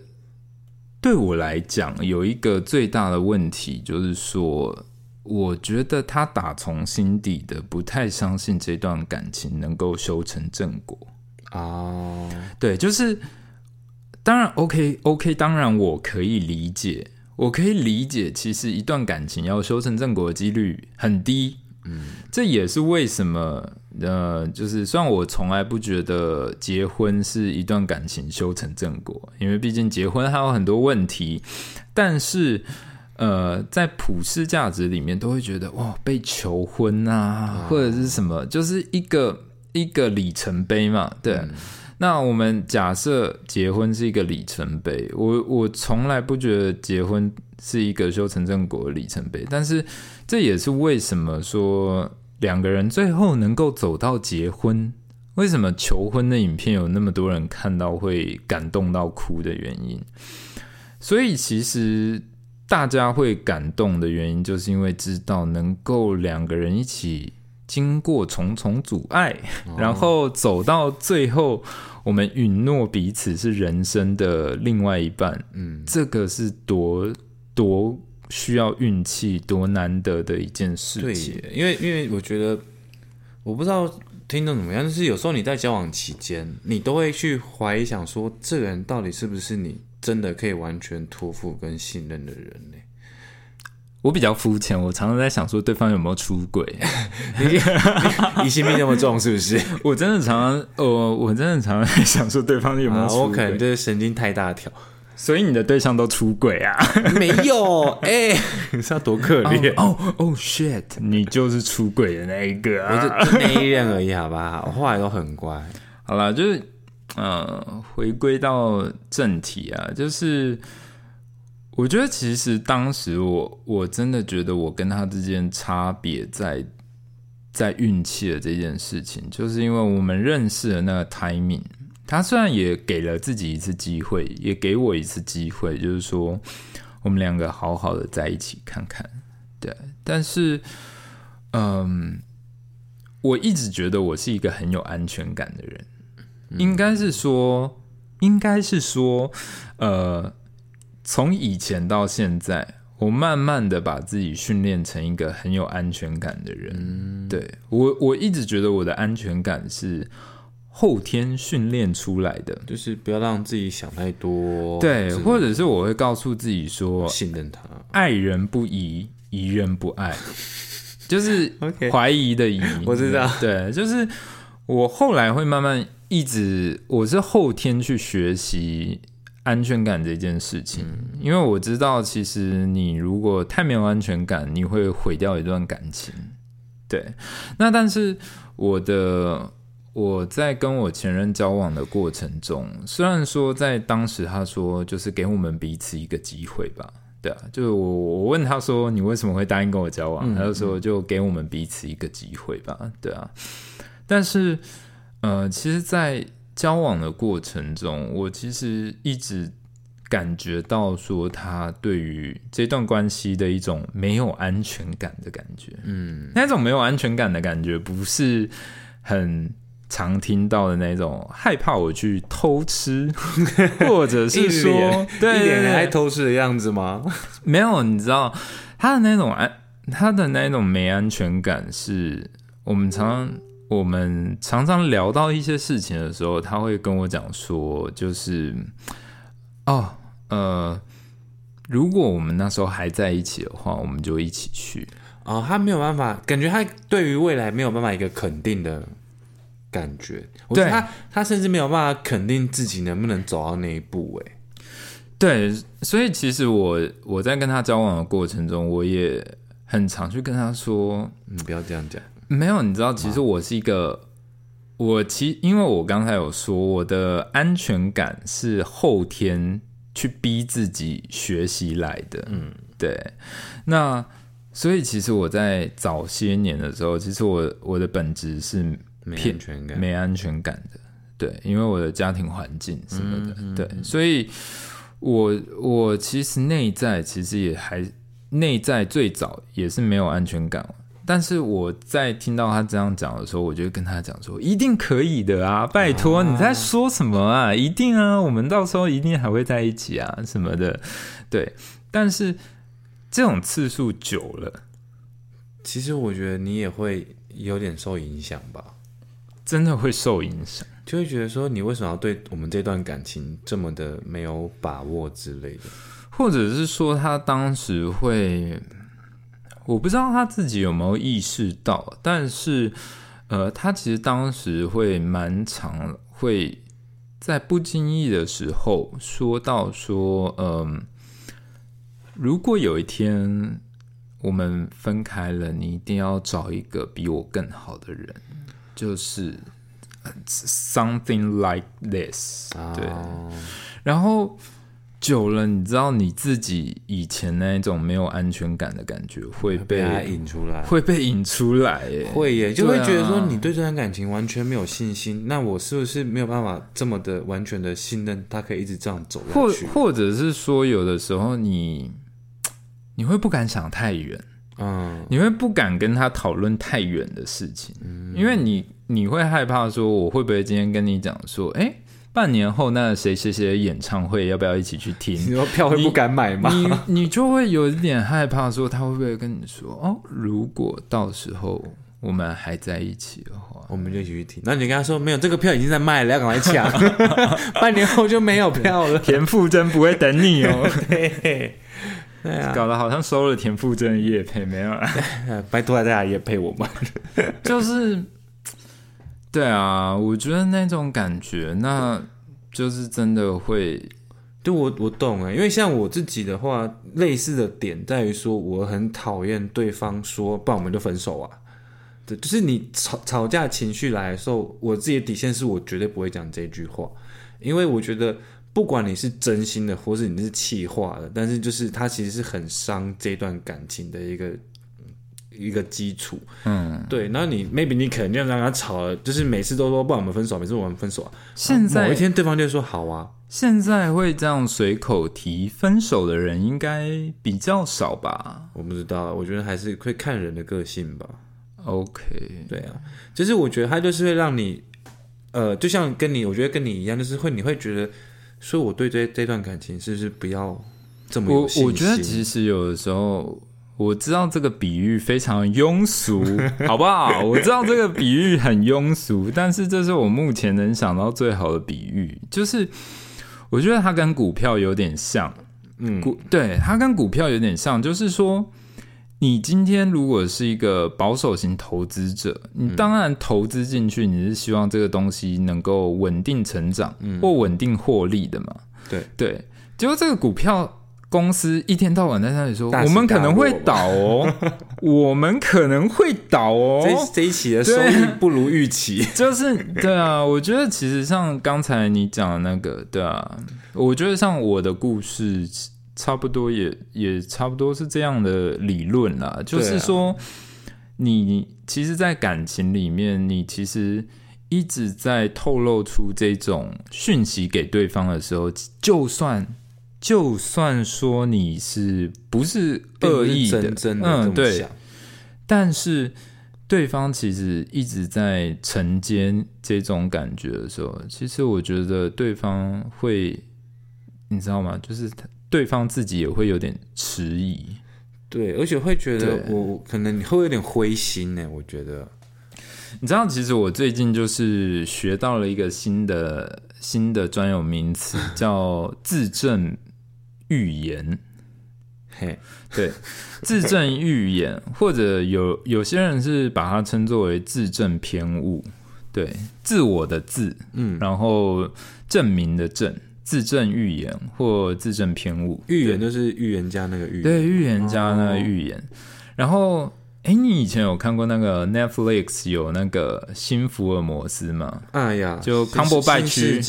对我来讲，有一个最大的问题，就是说，我觉得他打从心底的不太相信这段感情能够修成正果啊。对，就是当然，OK，OK，当然我可以理解，我可以理解，其实一段感情要修成正果的几率很低。嗯，这也是为什么，呃，就是虽然我从来不觉得结婚是一段感情修成正果，因为毕竟结婚还有很多问题，但是，呃，在普世价值里面都会觉得，哇，被求婚啊，或者是什么，就是一个一个里程碑嘛。对，那我们假设结婚是一个里程碑，我我从来不觉得结婚是一个修成正果的里程碑，但是。这也是为什么说两个人最后能够走到结婚，为什么求婚的影片有那么多人看到会感动到哭的原因。所以其实大家会感动的原因，就是因为知道能够两个人一起经过重重阻碍，然后走到最后，我们允诺彼此是人生的另外一半。嗯，这个是多多。需要运气多难得的一件事情，因为因为我觉得，我不知道听众怎么样，就是有时候你在交往期间，你都会去怀疑，想说这个人到底是不是你真的可以完全托付跟信任的人呢？我比较肤浅，我常常在想说对方有没有出轨，疑心病那么重是不是？我真的常常，呃，我真的常常在想说对方有没有出轨，我可能就是神经太大条。所以你的对象都出轨啊？没有，哎，你知道多可怜哦哦，shit，你就是出轨的那一个啊，那一任而已，好吧？我后来都很乖。好了，就是呃，回归到正题啊，就是我觉得其实当时我我真的觉得我跟他之间差别在在运气的这件事情，就是因为我们认识的那个 timing。他虽然也给了自己一次机会，也给我一次机会，就是说我们两个好好的在一起看看，对。但是，嗯，我一直觉得我是一个很有安全感的人，应该是说，应该是说，呃，从以前到现在，我慢慢的把自己训练成一个很有安全感的人。对我，我一直觉得我的安全感是。后天训练出来的，就是不要让自己想太多。对，或者是我会告诉自己说，信任他，爱人不疑，疑人不爱，就是怀疑的疑。我知道，对，就是我后来会慢慢一直，我是后天去学习安全感这件事情，因为我知道，其实你如果太没有安全感，你会毁掉一段感情。对，那但是我的。我在跟我前任交往的过程中，虽然说在当时他说就是给我们彼此一个机会吧，对啊，就是我我问他说你为什么会答应跟我交往，他就说就给我们彼此一个机会吧，对啊，但是呃，其实，在交往的过程中，我其实一直感觉到说，他对于这段关系的一种没有安全感的感觉。嗯，那种没有安全感的感觉，不是很常听到的那种害怕我去偷吃，或者是说，对，一脸爱偷吃的样子吗？没有，你知道他的那种安，他的那种没安全感，是我们常常。我们常常聊到一些事情的时候，他会跟我讲说，就是哦，呃，如果我们那时候还在一起的话，我们就一起去。哦，他没有办法，感觉他对于未来没有办法一个肯定的感觉。我觉得他他甚至没有办法肯定自己能不能走到那一步。哎，对，所以其实我我在跟他交往的过程中，我也很常去跟他说，你不要这样讲。没有，你知道，其实我是一个，我其因为我刚才有说，我的安全感是后天去逼自己学习来的。嗯，对。那所以其实我在早些年的时候，其实我我的本质是没安全感、没安全感的。对，因为我的家庭环境什么的，对，所以我我其实内在其实也还内在最早也是没有安全感。但是我在听到他这样讲的时候，我就跟他讲说：“一定可以的啊，拜托你在说什么啊？一定啊，我们到时候一定还会在一起啊，什么的。”对，但是这种次数久了，其实我觉得你也会有点受影响吧，真的会受影响，就会觉得说你为什么要对我们这段感情这么的没有把握之类的，或者是说他当时会。我不知道他自己有没有意识到，但是，呃，他其实当时会蛮常会在不经意的时候说到说，嗯，如果有一天我们分开了，你一定要找一个比我更好的人，就是 something like this，对，然后。久了，你知道你自己以前那一种没有安全感的感觉会被引出来，会被引出来，耶，会耶，就会觉得说你对这段感情完全没有信心，那我是不是没有办法这么的完全的信任他可以一直这样走下去？或或者是说，有的时候你你会不敢想太远，嗯，你会不敢跟他讨论太远的事情，因为你你会害怕说，我会不会今天跟你讲说，哎。半年后，那谁谁谁的演唱会要不要一起去听？你说票会不敢买吗？你你就会有一点害怕，说他会不会跟你说哦？如果到时候我们还在一起的话，我们就一起去听。那你跟他说没有，这个票已经在卖了，要赶快抢。半年后就没有票了。田馥甄不会等你哦。对对啊，搞得好像收了田馥甄的叶配没有了。拜托大家也配我们，就是。对啊，我觉得那种感觉，那就是真的会，对我我懂啊，因为像我自己的话，类似的点在于说，我很讨厌对方说，不然我们就分手啊。对，就是你吵吵架情绪来的时候，我自己的底线是我绝对不会讲这句话，因为我觉得不管你是真心的，或是你是气话的，但是就是它其实是很伤这段感情的一个。一个基础，嗯，对，然后你 maybe 你可能就让他吵了，就是每次都说不然我们分手，每次我们分手啊。现在某一天对方就说好啊。现在会这样随口提分手的人应该比较少吧？我不知道，我觉得还是会看人的个性吧。OK，对啊，就是我觉得他就是会让你，呃，就像跟你，我觉得跟你一样，就是会你会觉得说我对这这段感情是不是不要这么我我觉得其实有的时候。我知道这个比喻非常庸俗，好不好？我知道这个比喻很庸俗，但是这是我目前能想到最好的比喻。就是我觉得它跟股票有点像，嗯，股对它跟股票有点像，就是说，你今天如果是一个保守型投资者，你当然投资进去，你是希望这个东西能够稳定成长或稳定获利的嘛？对对，结果这个股票。公司一天到晚在那里说，我们可能会倒哦，我们可能会倒哦。这这一期的收益不如预期，就是对啊。我觉得其实像刚才你讲的那个，对啊，我觉得像我的故事差不多也也差不多是这样的理论啦。就是说，你其实，在感情里面，你其实一直在透露出这种讯息给对方的时候，就算就算说你是不是恶意的，嗯，对，但是对方其实一直在承接这种感觉的时候，其实我觉得对方会，你知道吗？就是对方自己也会有点迟疑，对，而且会觉得我可能你会有点灰心呢，我觉得。你知道，其实我最近就是学到了一个新的新的专有名词，叫自证预言。嘿，对，自证预言，或者有有些人是把它称作为自证偏误。对，自我的自，嗯，然后证明的证，自证预言或自证偏误。预言就是预言家那个预言，对，预言家那个预言，然后。哎，你以前有看过那个 Netflix 有那个新福尔摩斯吗？哎呀，就康伯拜区，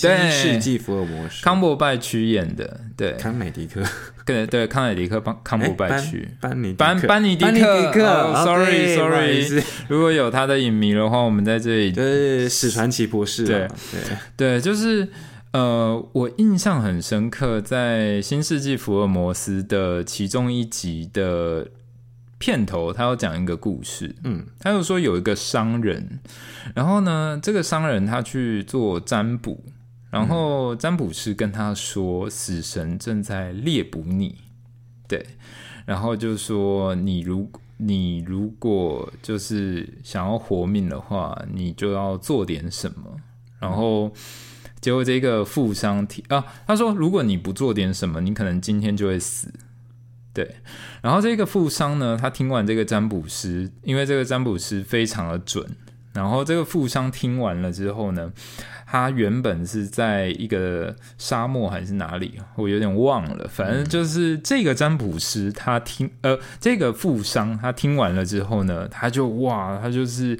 对，世纪福尔摩斯，康伯拜区演的，对，康美迪克，对对，康美迪克帮康伯拜区，班尼班班尼迪克，Sorry Sorry，如果有他的影迷的话，我们在这里，对，史传奇博士，对。对。对，就是呃，我印象很深刻，在新世纪福尔摩斯的其中一集的。片头他要讲一个故事，嗯，他就说有一个商人，然后呢，这个商人他去做占卜，然后占卜师跟他说，死神正在猎捕你，对，然后就说你如你如果就是想要活命的话，你就要做点什么，然后结果这个富商提啊，他说如果你不做点什么，你可能今天就会死。对，然后这个富商呢，他听完这个占卜师，因为这个占卜师非常的准，然后这个富商听完了之后呢，他原本是在一个沙漠还是哪里，我有点忘了，反正就是这个占卜师他听，呃，这个富商他听完了之后呢，他就哇，他就是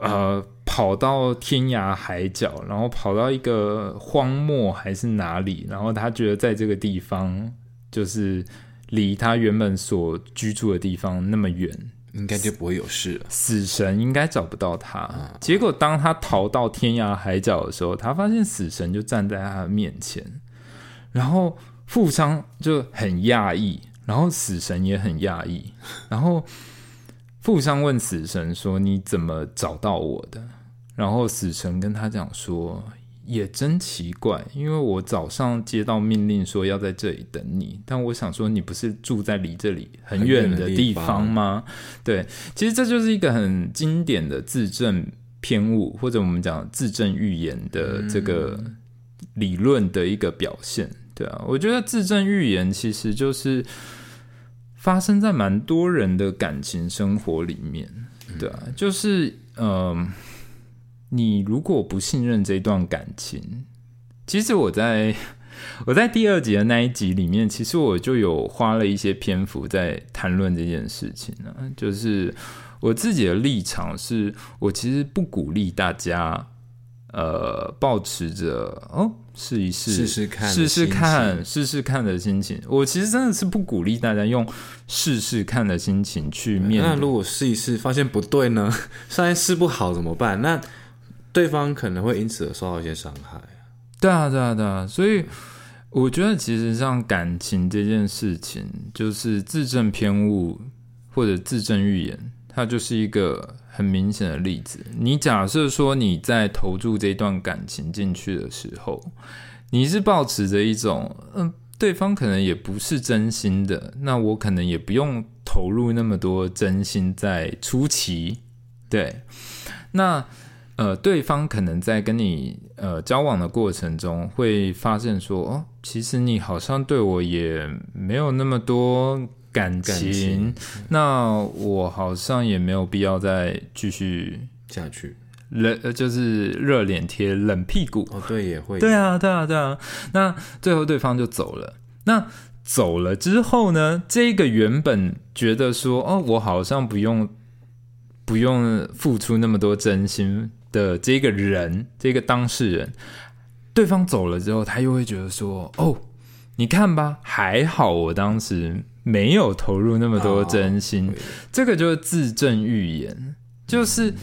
呃，跑到天涯海角，然后跑到一个荒漠还是哪里，然后他觉得在这个地方就是。离他原本所居住的地方那么远，应该就不会有事了。死神应该找不到他。结果当他逃到天涯海角的时候，他发现死神就站在他的面前。然后富商就很讶异，然后死神也很讶异。然后富商问死神说：“你怎么找到我的？”然后死神跟他讲说。也真奇怪，因为我早上接到命令说要在这里等你，但我想说你不是住在离这里很远的地方吗？对，其实这就是一个很经典的自证偏误，或者我们讲自证预言的这个理论的一个表现。对啊，我觉得自证预言其实就是发生在蛮多人的感情生活里面。对啊，就是嗯。你如果不信任这段感情，其实我在 我在第二集的那一集里面，其实我就有花了一些篇幅在谈论这件事情呢。就是我自己的立场是，我其实不鼓励大家，呃，保持着哦试一试、试试看、试试看、试试看的心情。我其实真的是不鼓励大家用试试看的心情去面对。那如果试一试发现不对呢？发现试不好怎么办？那对方可能会因此而受到一些伤害。对啊，对啊，对啊，所以我觉得其实像感情这件事情，就是自证偏误或者自证预言，它就是一个很明显的例子。你假设说你在投注这段感情进去的时候，你是保持着一种嗯，对方可能也不是真心的，那我可能也不用投入那么多真心在初期。对，那。呃，对方可能在跟你呃交往的过程中，会发现说，哦，其实你好像对我也没有那么多感情，那我好像也没有必要再继续下去，冷就是热脸贴冷屁股。哦，对，也会，对啊，对啊，对啊。那最后对方就走了。那走了之后呢，这个原本觉得说，哦，我好像不用不用付出那么多真心。的这个人，这个当事人，对方走了之后，他又会觉得说：“哦，你看吧，还好我当时没有投入那么多真心。”这个就是自证预言，就是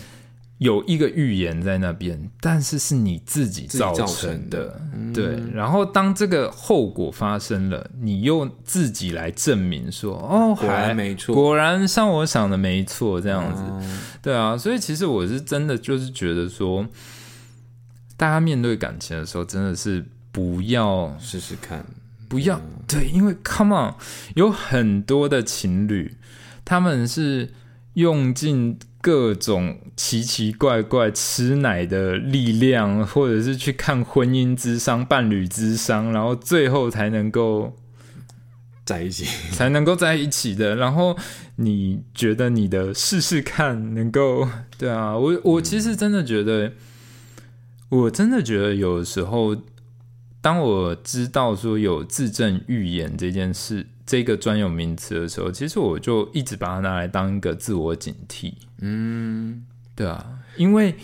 有一个预言在那边，但是是你自己造成的，对。然后当这个后果发生了，你又自己来证明说，哦，果然没错，果然像我想的没错，这样子，对啊。所以其实我是真的就是觉得说，大家面对感情的时候，真的是不要试试看，不要对，因为 come on，有很多的情侣，他们是用尽。各种奇奇怪怪吃奶的力量，或者是去看婚姻之商、伴侣之商，然后最后才能够在一起，才能够在一起的。然后你觉得你的试试看能够？对啊，我我其实真的觉得，我真的觉得有时候，当我知道说有自证预言这件事。这个专有名词的时候，其实我就一直把它拿来当一个自我警惕。嗯，对啊，因为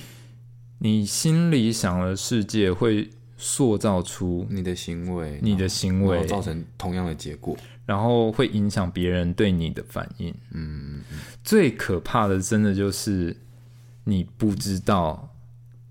你心里想的世界会塑造出你的行为，你的行为造成同样的结果，然后会影响别人对你的反应。嗯，最可怕的，真的就是你不知道。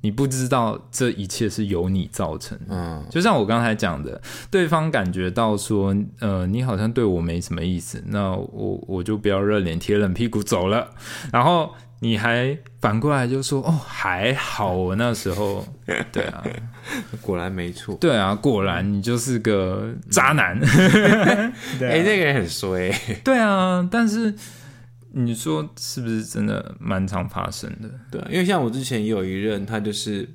你不知道这一切是由你造成的，嗯，就像我刚才讲的，对方感觉到说，呃，你好像对我没什么意思，那我我就不要热脸贴冷屁股走了，然后你还反过来就说，哦，还好我那时候，对啊，果然没错，对啊，果然你就是个渣男，哎，那个人很衰，对啊，但是。你说是不是真的蛮常发生的？对，因为像我之前也有一任，他就是，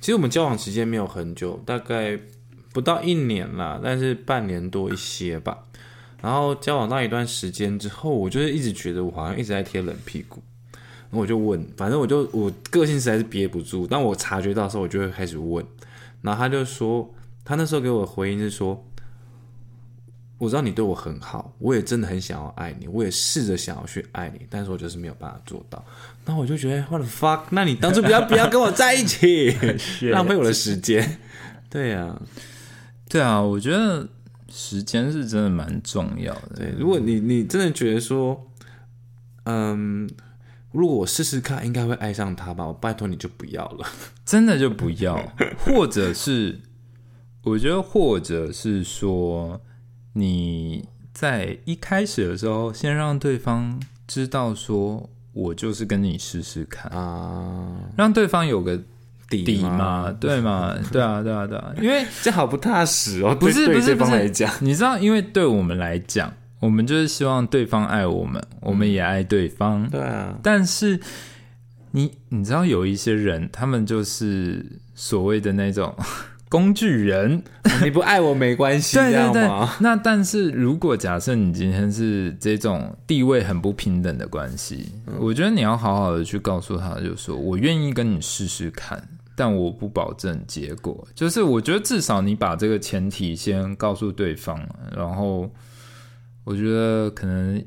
其实我们交往时间没有很久，大概不到一年啦，但是半年多一些吧。然后交往到一段时间之后，我就是一直觉得我好像一直在贴冷屁股，我就问，反正我就我个性实在是憋不住，当我察觉到的时候，我就会开始问。然后他就说，他那时候给我的回应是说。我知道你对我很好，我也真的很想要爱你，我也试着想要去爱你，但是我就是没有办法做到。那我就觉得，what the fuck？那你当初不要不要跟我在一起，浪费我的时间。对呀，对啊，我觉得时间是真的蛮重要的。对，如果你你真的觉得说，嗯，如果我试试看，应该会爱上他吧？我拜托你就不要了，真的就不要，或者是，我觉得，或者是说。你在一开始的时候，先让对方知道，说我就是跟你试试看啊，让对方有个底嘛，对嘛？对啊，对啊，对啊，因为这好不踏实哦。不是不是不是，讲你知道，因为对我们来讲，我们就是希望对方爱我们，我们也爱对方。对啊，但是你你知道，有一些人，他们就是所谓的那种。工具人，你不爱我没关系，对对对。那但是如果假设你今天是这种地位很不平等的关系，我觉得你要好好的去告诉他，就说我愿意跟你试试看，但我不保证结果。就是我觉得至少你把这个前提先告诉对方，然后我觉得可能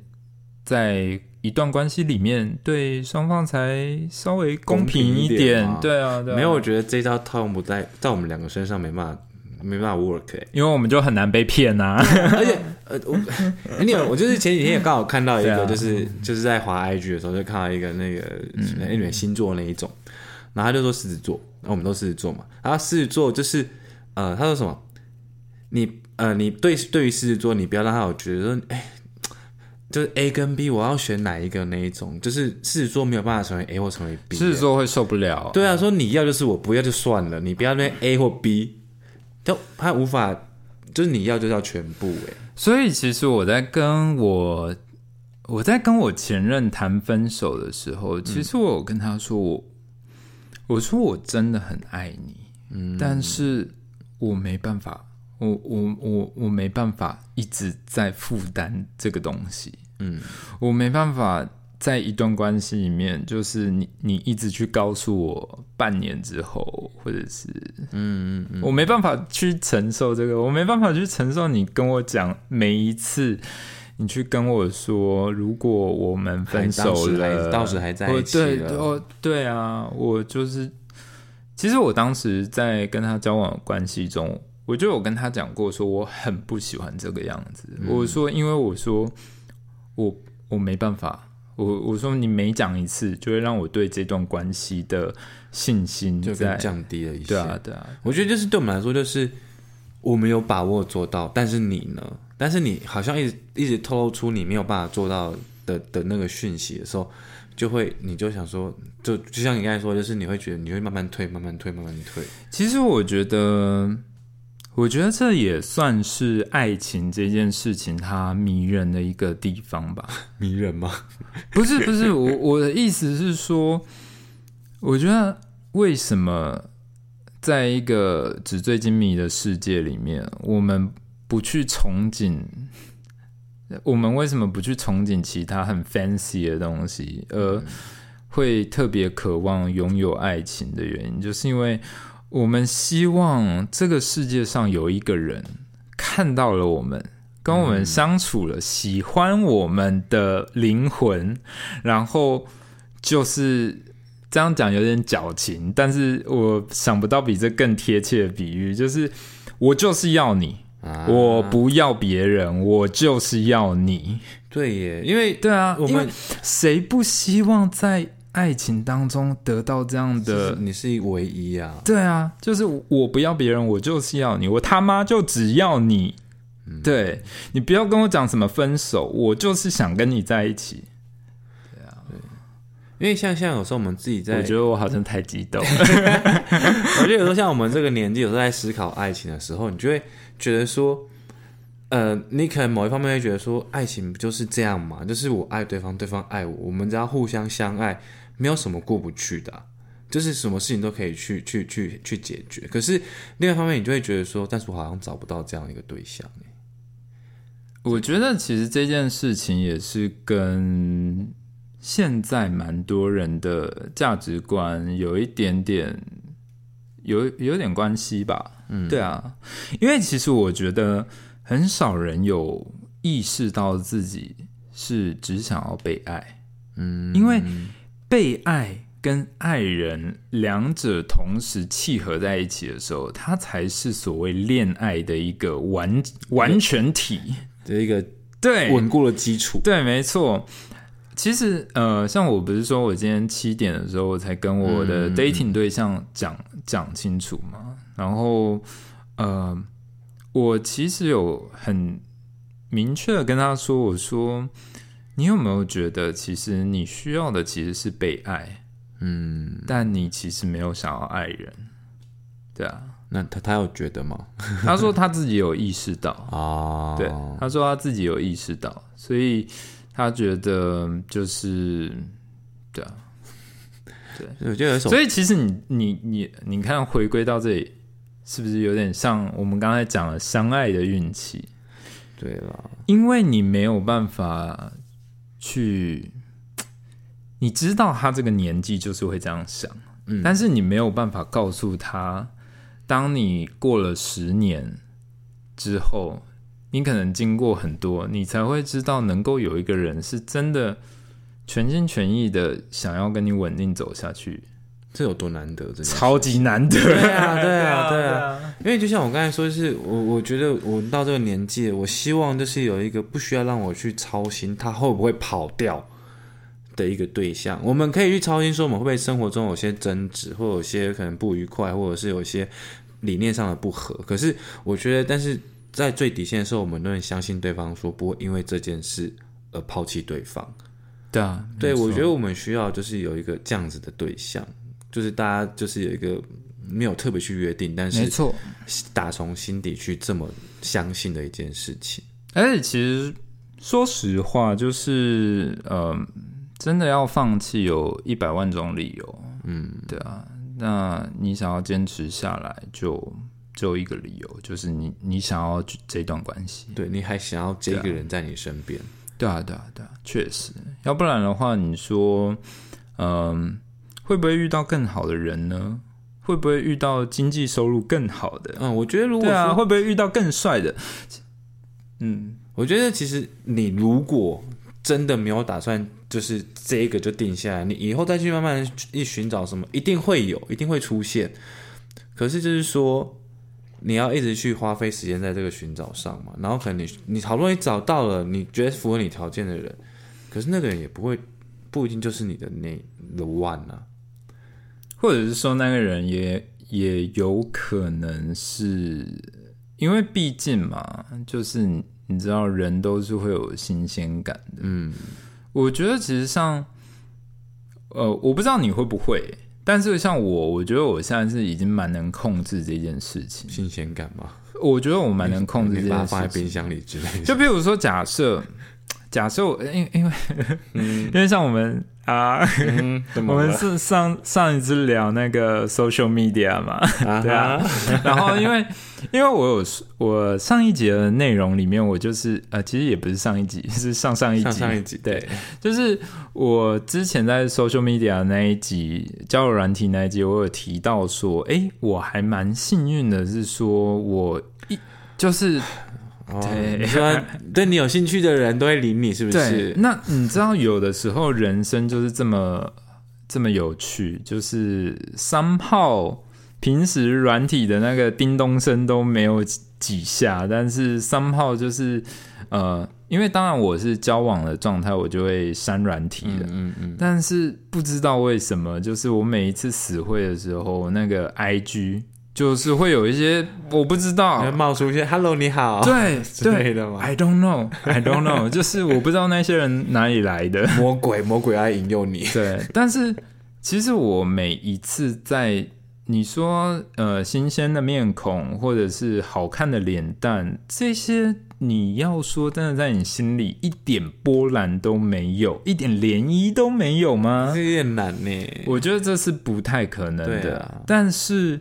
在。一段关系里面，对双方才稍微公平一点。对啊，没有，我觉得这招套用不在在我们两个身上没办法，没办法 work。因为我们就很难被骗呐。而且，呃，我，你有，我就是前几天也刚好看到一个，就是就是在滑 IG 的时候，就看到一个那个那点星座那一种，然后他就说狮子座，我们都狮子座嘛。然后狮子座就是，呃，他说什么？你，呃，你对对于狮子座，你不要让他有觉得说，哎。就是 A 跟 B，我要选哪一个那一种？就是狮子座没有办法成为 A 或成为 B，狮子座会受不了。对啊，说你要就是我不要就算了，你不要那 A 或 B，就他无法，就是你要就要全部哎。所以其实我在跟我我在跟我前任谈分手的时候，其实我有跟他说我我说我真的很爱你，嗯，但是我没办法。我我我我没办法一直在负担这个东西，嗯，我没办法在一段关系里面，就是你你一直去告诉我半年之后，或者是嗯嗯，我没办法去承受这个，我没办法去承受你跟我讲每一次，你去跟我说，如果我们分手了，到时还在一起了，对啊，我就是，其实我当时在跟他交往关系中。我就有跟他讲过，说我很不喜欢这个样子。我说，因为我说我我没办法，我我我说你每讲一次，就会让我对这段关系的信心就在降低了一些。对啊，对啊，我觉得就是对我们来说，就是我没有把握做到，但是你呢？但是你好像一直一直透露出你没有办法做到的的那个讯息的时候，就会你就想说，就就像你刚才说，就是你会觉得你会慢慢退，慢慢退，慢慢退。其实我觉得。我觉得这也算是爱情这件事情它迷人的一个地方吧。迷人吗？不是，不是，我我的意思是说，我觉得为什么在一个纸醉金迷的世界里面，我们不去憧憬？我们为什么不去憧憬其他很 fancy 的东西，而会特别渴望拥有爱情的原因，就是因为。我们希望这个世界上有一个人看到了我们，跟我们相处了，喜欢我们的灵魂，然后就是这样讲有点矫情，但是我想不到比这更贴切的比喻，就是我就是要你，我不要别人，我就是要你。对耶，因为对啊，我们谁不希望在？爱情当中得到这样的，你是唯一啊！对啊，就是我不要别人，我就是要你，我他妈就只要你。对你不要跟我讲什么分手，我就是想跟你在一起。对啊，对，因为像像有时候我们自己在，我觉得我好像太激动。我觉得有时候像我们这个年纪，有时候在思考爱情的时候，你就会觉得说，呃，你可能某一方面会觉得说，爱情不就是这样嘛？就是我爱对方，对方爱我，我们只要互相相爱。没有什么过不去的，就是什么事情都可以去去去去解决。可是另外一方面，你就会觉得说，但是我好像找不到这样一个对象。我觉得其实这件事情也是跟现在蛮多人的价值观有一点点有有点关系吧。嗯，对啊，因为其实我觉得很少人有意识到自己是只想要被爱。嗯，因为。被爱跟爱人两者同时契合在一起的时候，它才是所谓恋爱的一个完完全体的一个对稳固的基础。对，没错。其实，呃，像我不是说我今天七点的时候我才跟我的 dating 对象讲讲清楚嘛？然后，呃，我其实有很明确的跟他说，我说。你有没有觉得，其实你需要的其实是被爱，嗯，但你其实没有想要爱人，对啊？那他他有觉得吗？他说他自己有意识到 啊，对，他说他自己有意识到，所以他觉得就是对啊，对，我觉得有所以其实你你你你看，回归到这里，是不是有点像我们刚才讲的相爱的运气？对了，因为你没有办法。去，你知道他这个年纪就是会这样想，嗯，但是你没有办法告诉他，当你过了十年之后，你可能经过很多，你才会知道能够有一个人是真的全心全意的想要跟你稳定走下去。这有多难得？这超级难得。对啊，对啊，对啊。因为就像我刚才说，是我我觉得我到这个年纪，我希望就是有一个不需要让我去操心他会不会跑掉的一个对象。我们可以去操心说，我们会不会生活中有些争执，或有些可能不愉快，或者是有些理念上的不合。可是我觉得，但是在最底线的时候，我们都能相信对方，说不会因为这件事而抛弃对方。对啊，对我觉得我们需要就是有一个这样子的对象。就是大家就是有一个没有特别去约定，但是没错，打从心底去这么相信的一件事情。而且其实说实话，就是呃，真的要放弃有一百万种理由。嗯，对啊。那你想要坚持下来，就只有一个理由，就是你你想要这段关系，对，你还想要这个人在你身边。对啊，对啊，对啊，确实。要不然的话，你说，嗯。会不会遇到更好的人呢？会不会遇到经济收入更好的？嗯，我觉得如果对啊，会不会遇到更帅的？嗯，我觉得其实你如果真的没有打算，就是这个就定下来，你以后再去慢慢一寻找什么，一定会有，一定会出现。可是就是说，你要一直去花费时间在这个寻找上嘛，然后可能你你好不容易找到了，你觉得符合你条件的人，可是那个人也不会。不一定就是你的那 the one 啊，或者是说那个人也也有可能是因为毕竟嘛，就是你知道人都是会有新鲜感的。嗯，我觉得其实像，呃，我不知道你会不会，但是像我，我觉得我现在是已经蛮能控制这件事情。新鲜感嘛，我觉得我蛮能控制这件事情。放在冰箱里之类的。就比如说，假设，假设我，因因为 因为像我们啊，嗯，我们是上上一次聊那个 social media 嘛，啊对啊，然后因为因为我有我上一集的内容里面，我就是呃，其实也不是上一集，是上上一集，上上一集对，就是我之前在 social media 那一集交友软体那一集，我有提到说，哎，我还蛮幸运的，是说我一就是哦对你说对你有兴趣的人都会理你，是不对是，？那你知道有的时候人生就是这么这么有趣，就是三炮平时软体的那个叮咚声都没有几几下，但是三炮就是呃，因为当然我是交往的状态，我就会删软体的。嗯嗯但是不知道为什么，就是我每一次死会的时候，那个 IG 就是会有一些我不知道冒出一些 “hello 你好”对 对的嘛？，I don't know，I don't know，就是我不知道那些人哪里来的。魔鬼，魔鬼爱引诱你。对，但是其实我每一次在你说呃新鲜的面孔，或者是好看的脸蛋，这些你要说真的在你心里一点波澜都没有，一点涟漪都没有吗？这有点难呢。我觉得这是不太可能的。啊但是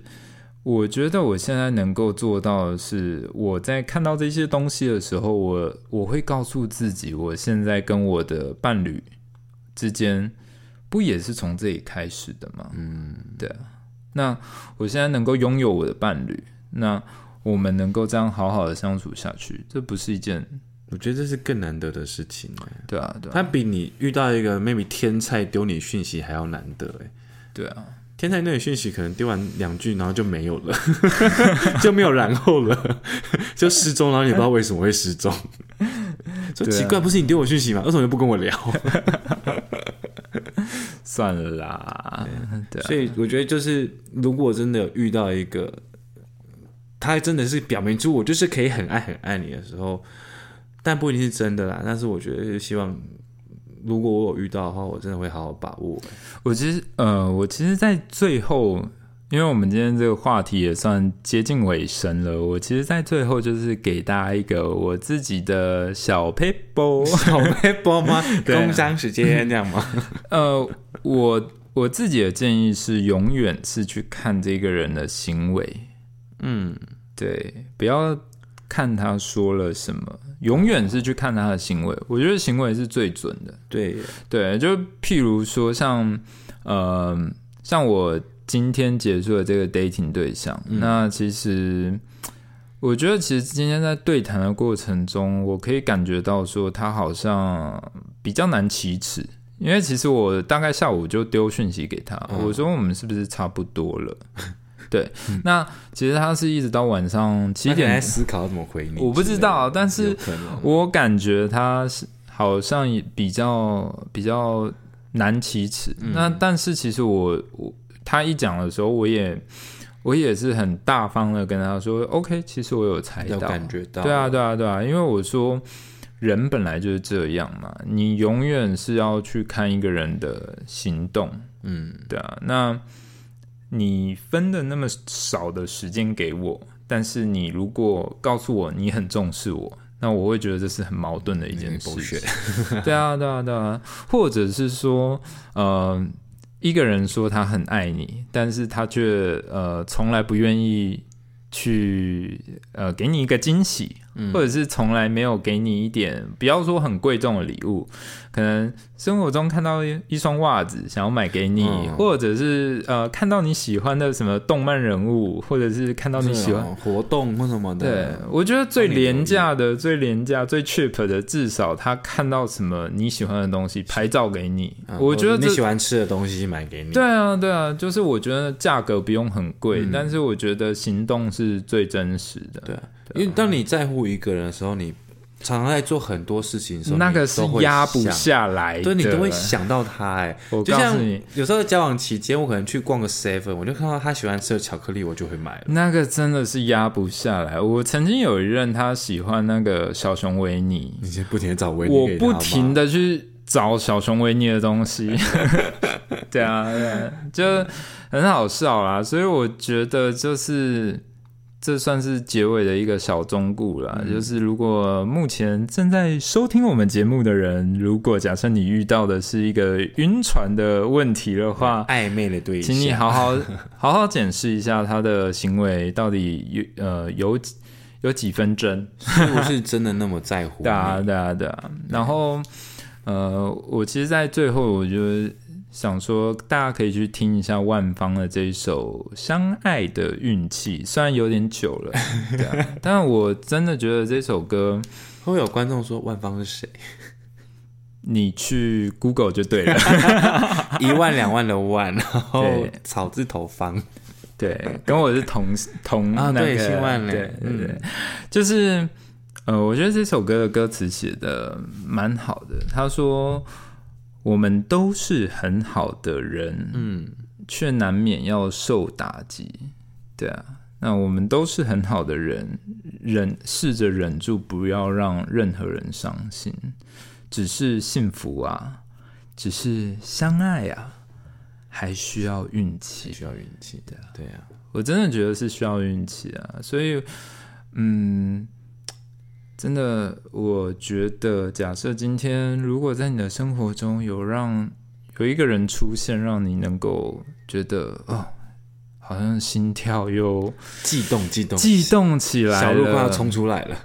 我觉得我现在能够做到的是，我在看到这些东西的时候，我我会告诉自己，我现在跟我的伴侣之间，不也是从这里开始的吗？嗯，对啊。那我现在能够拥有我的伴侣，那我们能够这样好好的相处下去，这不是一件我觉得这是更难得的事情欸。对啊，对啊，它比你遇到一个 maybe 天才丢你讯息还要难得哎。对啊，天才丢你讯息可能丢完两句，然后就没有了，就没有然后了，就失踪，然后也不知道为什么会失踪。说奇怪，不是你丢我讯息吗？为什么就不跟我聊？算了啦，对啊，所以我觉得就是，如果真的有遇到一个，他真的是表明出我就是可以很爱很爱你的时候，但不一定是真的啦。但是我觉得希望，如果我有遇到的话，我真的会好好把握。我其实呃，我其实，在最后，因为我们今天这个话题也算接近尾声了，我其实，在最后就是给大家一个我自己的小 paper，小 paper 吗？工商时间这样吗？呃，我我自己的建议是，永远是去看这个人的行为，嗯，对，不要看他说了什么，永远是去看他的行为。我觉得行为是最准的。对，对，就譬如说像呃，像我今天结束的这个 dating 对象，嗯那其实我觉得其实今天在对谈的过程中，我可以感觉到说他好像比较难启齿。因为其实我大概下午就丢讯息给他，嗯我说我们是不是差不多了？对，那其实他是一直到晚上七点，思考怎么回你？我不知道，但是我感觉他是好像也比较比较难启齿。嗯。那但是其实我我他一讲的时候，我也我也是很大方的跟他说，OK，其实我有猜到，感觉到，对啊，对啊，对啊，因为我说人本来就是这样嘛，你永远是要去看一个人的行动，嗯，对啊，那你分的那么少的时间给我，但是你如果告诉我你很重视我，那我会觉得这是很矛盾的一件事情。对啊，对啊，对啊，或者是说，呃，一个人说他很爱你，但是他却呃从来不愿意去呃给你一个惊喜，嗯。或者是从来没有给你一点，不要说很贵重的礼物，可能生活中看到一一双袜子想要买给你，嗯或者是呃看到你喜欢的什么动漫人物，或者是看到你喜欢。活动或什么的对，，我觉得最廉价的、最廉价、最 cheap 的，至少他看到什么你喜欢的东西，拍照给你。嗯我觉得你喜欢吃的东西买给你，对啊，对啊，就是我觉得价格不用很贵，嗯但是我觉得行动是最真实的。对啊因为当你在乎一个人的时候，你常常在做很多事情的时候，那个是压不下来，对，你都会想到他。哎，我告诉你，有时候交往期间，我可能去逛个 seven，我就看到他喜欢吃的巧克力，我就会买了。那个真的是压不下来。我曾经有一任，他喜欢那个小熊维尼，你先不停的找维尼，我不停的去找小熊维尼的东西。对啊，就很好笑啦。所以我觉得就是。这算是结尾的一个小忠故了，就是如果目前正在收听我们节目的人，如果假设你遇到的是一个晕船的问题的话，暧昧的对象，请你好好 好好检视一下他的行为到底有呃有有几分真，是不是真的那么在乎？对啊，对啊，对啊。然后呃，我其实，在最后，我就。想说，大家可以去听一下万芳的这一首《相爱的运气》，虽然有点久了，对啊，但我真的觉得这首歌会有观众说万芳是谁？你去 Google 就对了，一万两万的万，然后草字头方，对，跟我是同同 啊，对，新万对对对，就是呃，我觉得这首歌的歌词写的蛮好的，他说。我们都是很好的人，嗯，却难免要受打击，对啊。那我们都是很好的人，忍试着忍住，不要让任何人伤心。只是幸福啊，只是相爱啊，还需要运气，需要运气的，对啊。我真的觉得是需要运气啊，所以，嗯。真的，我觉得，假设今天如果在你的生活中有让有一个人出现，让你能够觉得哦，好像心跳又悸动、悸动、悸动起来，小鹿快要冲出来了。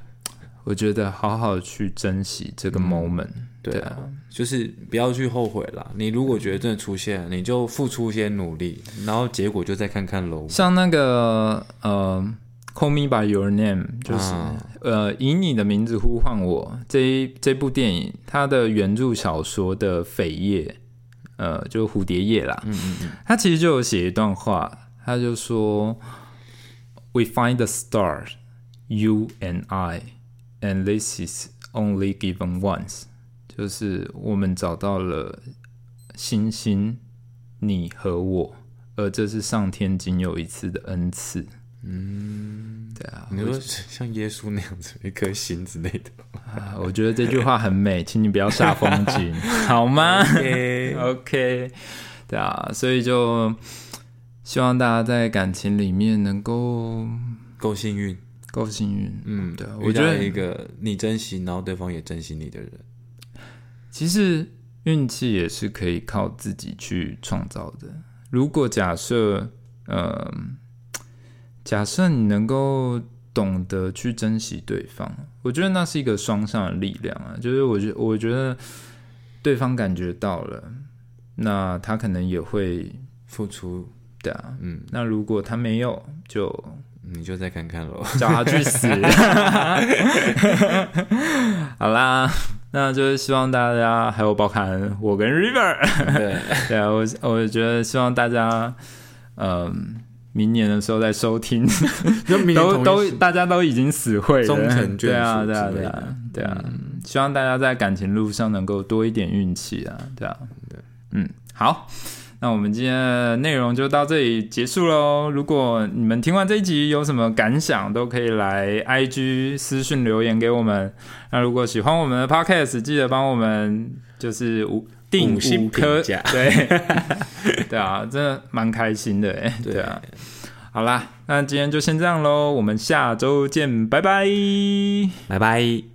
我觉得好好去珍惜这个 moment，对啊，就是不要去后悔了。你如果觉得真的出现，你就付出一些努力，然后结果就再看看喽。像那个呃。Call me by your name，就是呃，以你的名字呼唤我。这这部电影，它的原著小说的扉页，呃，就蝴蝶页啦。嗯嗯嗯，他其实就有写一段话，他就说：“We find the stars, you and I, and this is only given once。”就是我们找到了星星，你和我，而这是上天仅有一次的恩赐。嗯，对啊，你说像耶稣那样子一颗心之类的啊，我觉得这句话很美，请你不要煞风景 好吗？OK，对啊，所以就希望大家在感情里面能够够幸运，够幸运。嗯，对，我觉得一个你珍惜，然后对方也珍惜你的人，其实运气也是可以靠自己去创造的。如果假设，嗯。假设你能够懂得去珍惜对方，我觉得那是一个双向的力量啊。就是我觉我觉得对方感觉到了，那他可能也会付出，的啊，嗯。那如果他没有，就你就再看看喽，叫他去死。好啦，那就是希望大家还有包含我跟 River，对 对啊，我我觉得希望大家，嗯。明年的时候再收听，都都大家都已经死会了，对啊对啊对啊对啊，希望大家在感情路上能够多一点运气啊，对啊。对，嗯好，那我们今天的内容就到这里结束喽。如果你们听完这一集有什么感想，都可以来 IG 私讯留言给我们。那如果喜欢我们的 Podcast，记得帮我们就是五定五颗，对 对啊，真的蛮开心的哎，对啊。好啦，那今天就先这样喽，我们下周见，拜拜，拜拜。